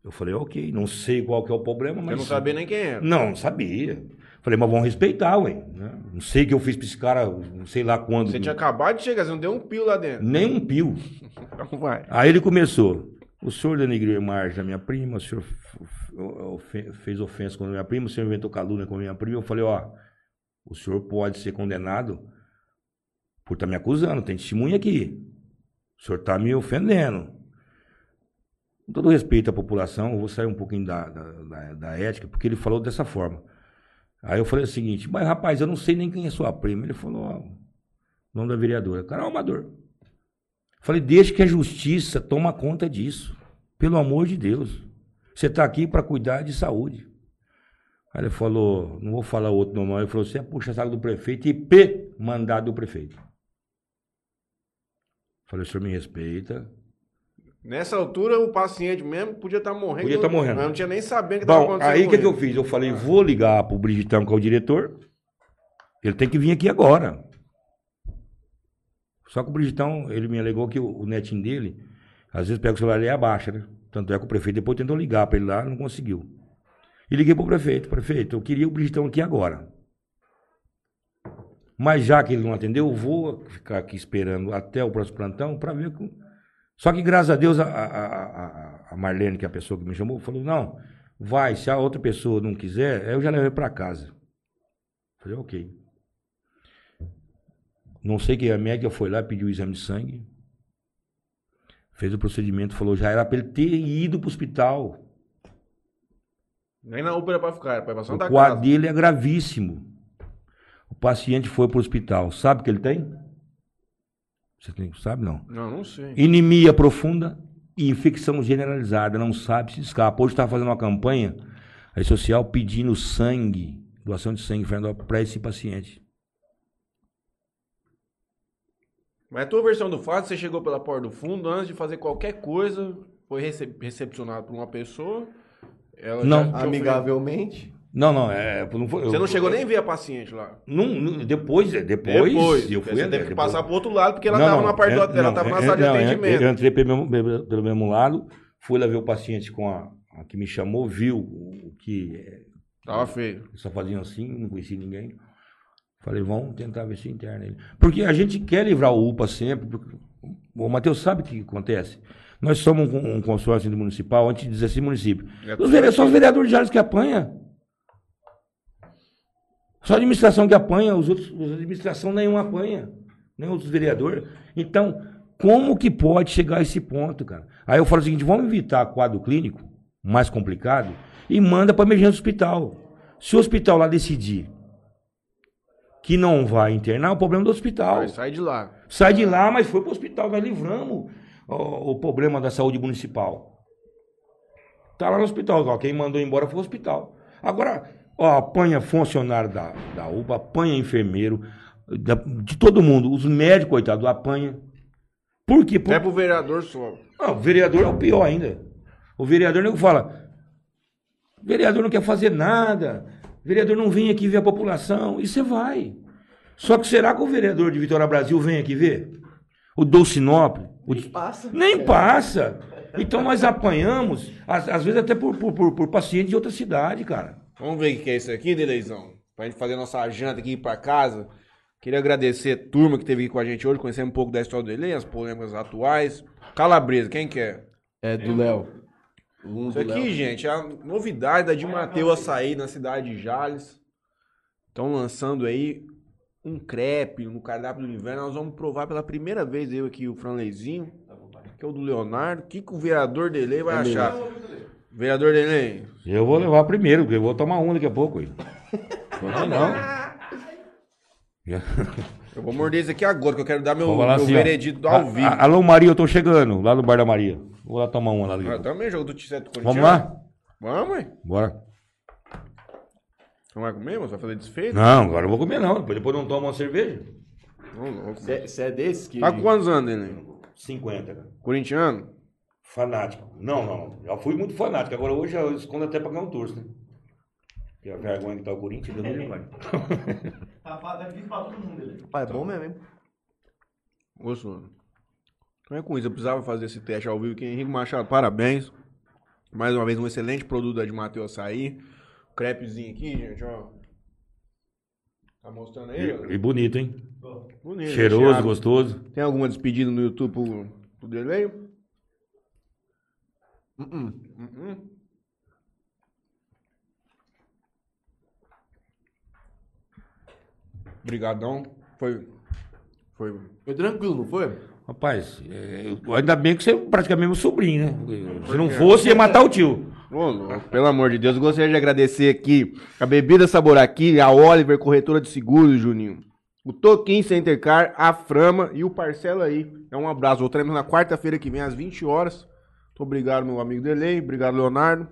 Eu falei, ok, não sei qual que é o problema, mas. Eu não sabia nem quem era. Não, não sabia. Falei, mas vamos respeitar, ué. né? Não sei o que eu fiz pra esse cara, não sei lá quando. Você tinha acabado de chegar, você não deu um pio lá dentro. Nem um pio. Então vai. Aí ele começou. O senhor denegriu a imagem da minha prima, o senhor fez ofensa contra minha prima, o senhor inventou calúnia com a minha prima. Eu falei, ó, o senhor pode ser condenado por estar me acusando, tem testemunha aqui. O senhor está me ofendendo. Com todo respeito à população, eu vou sair um pouquinho da, da, da- da ética, porque ele falou dessa forma. Aí eu falei o seguinte, mas rapaz, eu não sei nem quem é sua prima. Ele falou, ó, o nome da vereadora. Carol Amador. Falei, deixa que a justiça toma conta disso. Pelo amor de Deus. Você está aqui para cuidar de saúde. Aí ele falou, não vou falar outro nome, ele falou, você é puxa saco do prefeito e P, mandado do prefeito. Falei, o senhor me respeita. Nessa altura, o paciente mesmo podia estar morrendo. Podia tá morrendo. Mas não tinha nem sabendo o que estava acontecendo. aí o que, que eu fiz? Eu falei, vou ligar pro Brigitão, que é o diretor. Ele tem que vir aqui agora. Só que o Brigitão, ele me alegou que o, o netinho dele, às vezes pega o celular e abaixa, né? Tanto é que o prefeito depois tentou ligar para ele lá, não conseguiu. E liguei pro prefeito, prefeito, eu queria o Brigitão aqui agora. Mas já que ele não atendeu, eu vou ficar aqui esperando até o próximo plantão para ver. Com... Só que graças a Deus a, a, a, a Marlene, que é a pessoa que me chamou, falou: não, vai, se a outra pessoa não quiser, eu já levei para casa. Falei, ok. Não sei que a médica foi lá, pediu o exame de sangue. Fez o procedimento, falou, já era para ele ter ido para o hospital. Nem na UPA era pra ficar, era ir pra O quadro dele é gravíssimo. O paciente foi para o hospital. Sabe o que ele tem? Você tem, sabe não? Não, não sei. Anemia profunda e infecção generalizada. Não sabe se escapa. Hoje estava fazendo uma campanha aí social pedindo sangue, doação de sangue para esse paciente. Mas a tua versão do fato, você chegou pela porta do fundo, antes de fazer qualquer coisa, foi rece- recepcionado por uma pessoa. ela Não. Amigavelmente. Não, não, é, não foi, Você eu- não chegou nem a ver a paciente lá. Não, não, depois, é, depois, Depois. eu Você fui teve que depois. passar pro outro lado, porque ela Não, tava não, na parte do é- hotel, ela na é- sala de não, é- atendimento. Eu entrei pelo mesmo, pelo mesmo lado, fui lá ver o paciente com a, a que me chamou, viu o que é, Tava feio. só faziam assim, não conhecia ninguém. Falei, vamos tentar ver se interna ele. Porque a gente quer livrar o UPA sempre. porque- O Matheus sabe o que acontece. Nós somos um, um consórcio municipal, antes de 16 municípios. É Os vereadores, só os vereadores de Jales que apanham. Só a administração que apanha, os outros, a administração nenhum apanha, nem outros vereadores. Então, como que pode chegar a esse ponto, cara? Aí eu falo o seguinte, vamos evitar quadro clínico, mais complicado, e manda para emergência do hospital. Se o hospital lá decidir que não vai internar, é o problema do hospital. Vai, sai de lá. Sai de lá, mas foi para o hospital, nós livramos o, o problema da saúde municipal. Tá lá no hospital, ó, quem mandou embora foi o hospital. Agora, ó, apanha funcionário da, da UPA, apanha enfermeiro, da- de todo mundo, os médicos, coitado, apanha. Por quê? Por, Até pro vereador só. não, o vereador é o pior ainda. O vereador não fala. O vereador não quer fazer nada. Vereador não vem aqui ver a população. E você vai. Só que será que o vereador de Vitória Brasil vem aqui ver? O Dolcinópolis? O de- Passa. Nem passa. Então nós apanhamos, às, às vezes até por, por, por, por paciente de outra cidade, cara. Vamos ver o que é isso aqui, Deleizão? Pra gente fazer nossa janta aqui ir pra casa. Queria agradecer a turma que esteve aqui com a gente hoje, conhecer um pouco da história do Delei, as polêmicas atuais. Calabresa, quem quer? É do Léo. Um Isso aqui, Léo. gente, é a novidade da de Mateu Açaí na cidade de Jales. Estão lançando aí um crepe no cardápio do inverno. Nós vamos provar pela primeira vez eu aqui o franleizinho, que é o do Leonardo. O que, que o vereador Delei vai achar? Vereador Delei, Eu vou levar primeiro, porque eu vou tomar um daqui a pouco. Aí. Não, não. Eu vou morder isso aqui agora, que eu quero dar meu, meu assim, ó. veredito ao vivo. a- Alô, Maria, eu tô chegando, lá no Bar da Maria. Vou lá tomar uma lá. a Ah, também jogo do T7 Corinthians. Vamos lá? Vamos, ué. Bora. Não vai comer? Você vai fazer desfeito? Não, agora eu vou comer não. Depois depois não tomo uma cerveja. Você é desses que. Tá com quantos anos, Delei? 50, cara. Corintiano? Fanático. Não, não. Já fui muito fanático. Agora hoje eu escondo até pra ganhar um torço, né? Que a vergonha que tá o Corinthians, Deus me livre. Rapaz, é difícil pra todo mundo ele. Pai, é bom mesmo, hein? Gostou. Não é com isso, eu precisava fazer esse teste ao vivo aqui. Henrique Machado, parabéns. Mais uma vez, um excelente produto da de Matheus Açaí. Crepezinho aqui, gente, ó. Tá mostrando aí? ó? E bonito, hein? Bonito, Cheiroso, recheado. gostoso. Tem alguma despedida no YouTube pro, pro Delay? Uh-uh. Uhum. Obrigadão. Foi. Foi. Foi tranquilo, não foi? Rapaz, é, ainda bem que você é praticamente meu sobrinho, né? Se não fosse, ia matar o tio. Ô, pelo amor de Deus, eu gostaria de agradecer aqui a Bebida Sabor Aqui, a Oliver Corretora de Seguros, Juninho. o Toquim Center Car, a Frama e o Parcela aí. É um abraço. Voltaremos na quarta-feira que vem, às 20 horas. Muito obrigado, meu amigo Delei. Obrigado, Leonardo.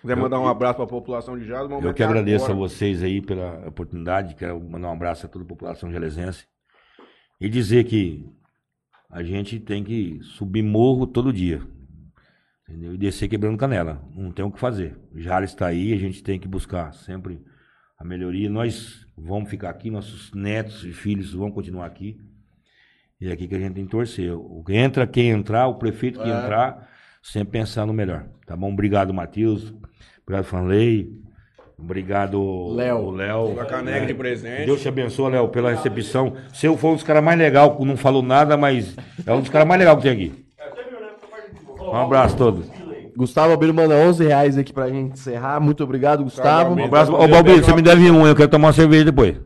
Quiser mandar um abraço para a população de Jales, Eu que agradeço agora. a vocês aí pela oportunidade. Quero mandar um abraço a toda a população jalesense. E dizer que a gente tem que subir morro todo dia. Entendeu? E descer quebrando canela. Não tem o que fazer. Jales está aí, a gente tem que buscar sempre a melhoria. Nós vamos ficar aqui, nossos netos e filhos vão continuar aqui. E é aqui que a gente tem que torcer. O que entra, quem entrar, o prefeito que É. entrar, sempre pensar no melhor. Tá bom? Obrigado, Matheus. Obrigado, Fanley. Obrigado, Léo. Léo. Da caneca de presente. Deus te abençoe, Léo, pela recepção. Seu foi um dos caras mais legais, não falou nada, mas é um dos caras mais legais que tem aqui. Um abraço a todos. Gustavo Abelho manda 11 reais aqui pra gente encerrar. Muito obrigado, Gustavo. Um abraço. Ô, Balbino, você me deve um, eu quero tomar uma cerveja depois.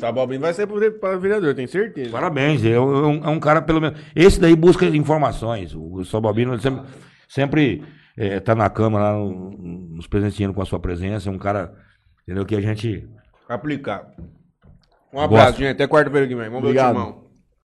Sabobinho vai ser para vereador, tenho certeza. Parabéns, é um, é um cara pelo menos. Esse daí busca informações. O Salbabino sempre, sempre eh, tá na cama lá, no- nos presenteando com a sua presença. É um cara, entendeu? Que a gente Aplicar. Um abraço, Gosto. gente. Até quarta-feira que vem. Vamos ver o Obrigado. timão.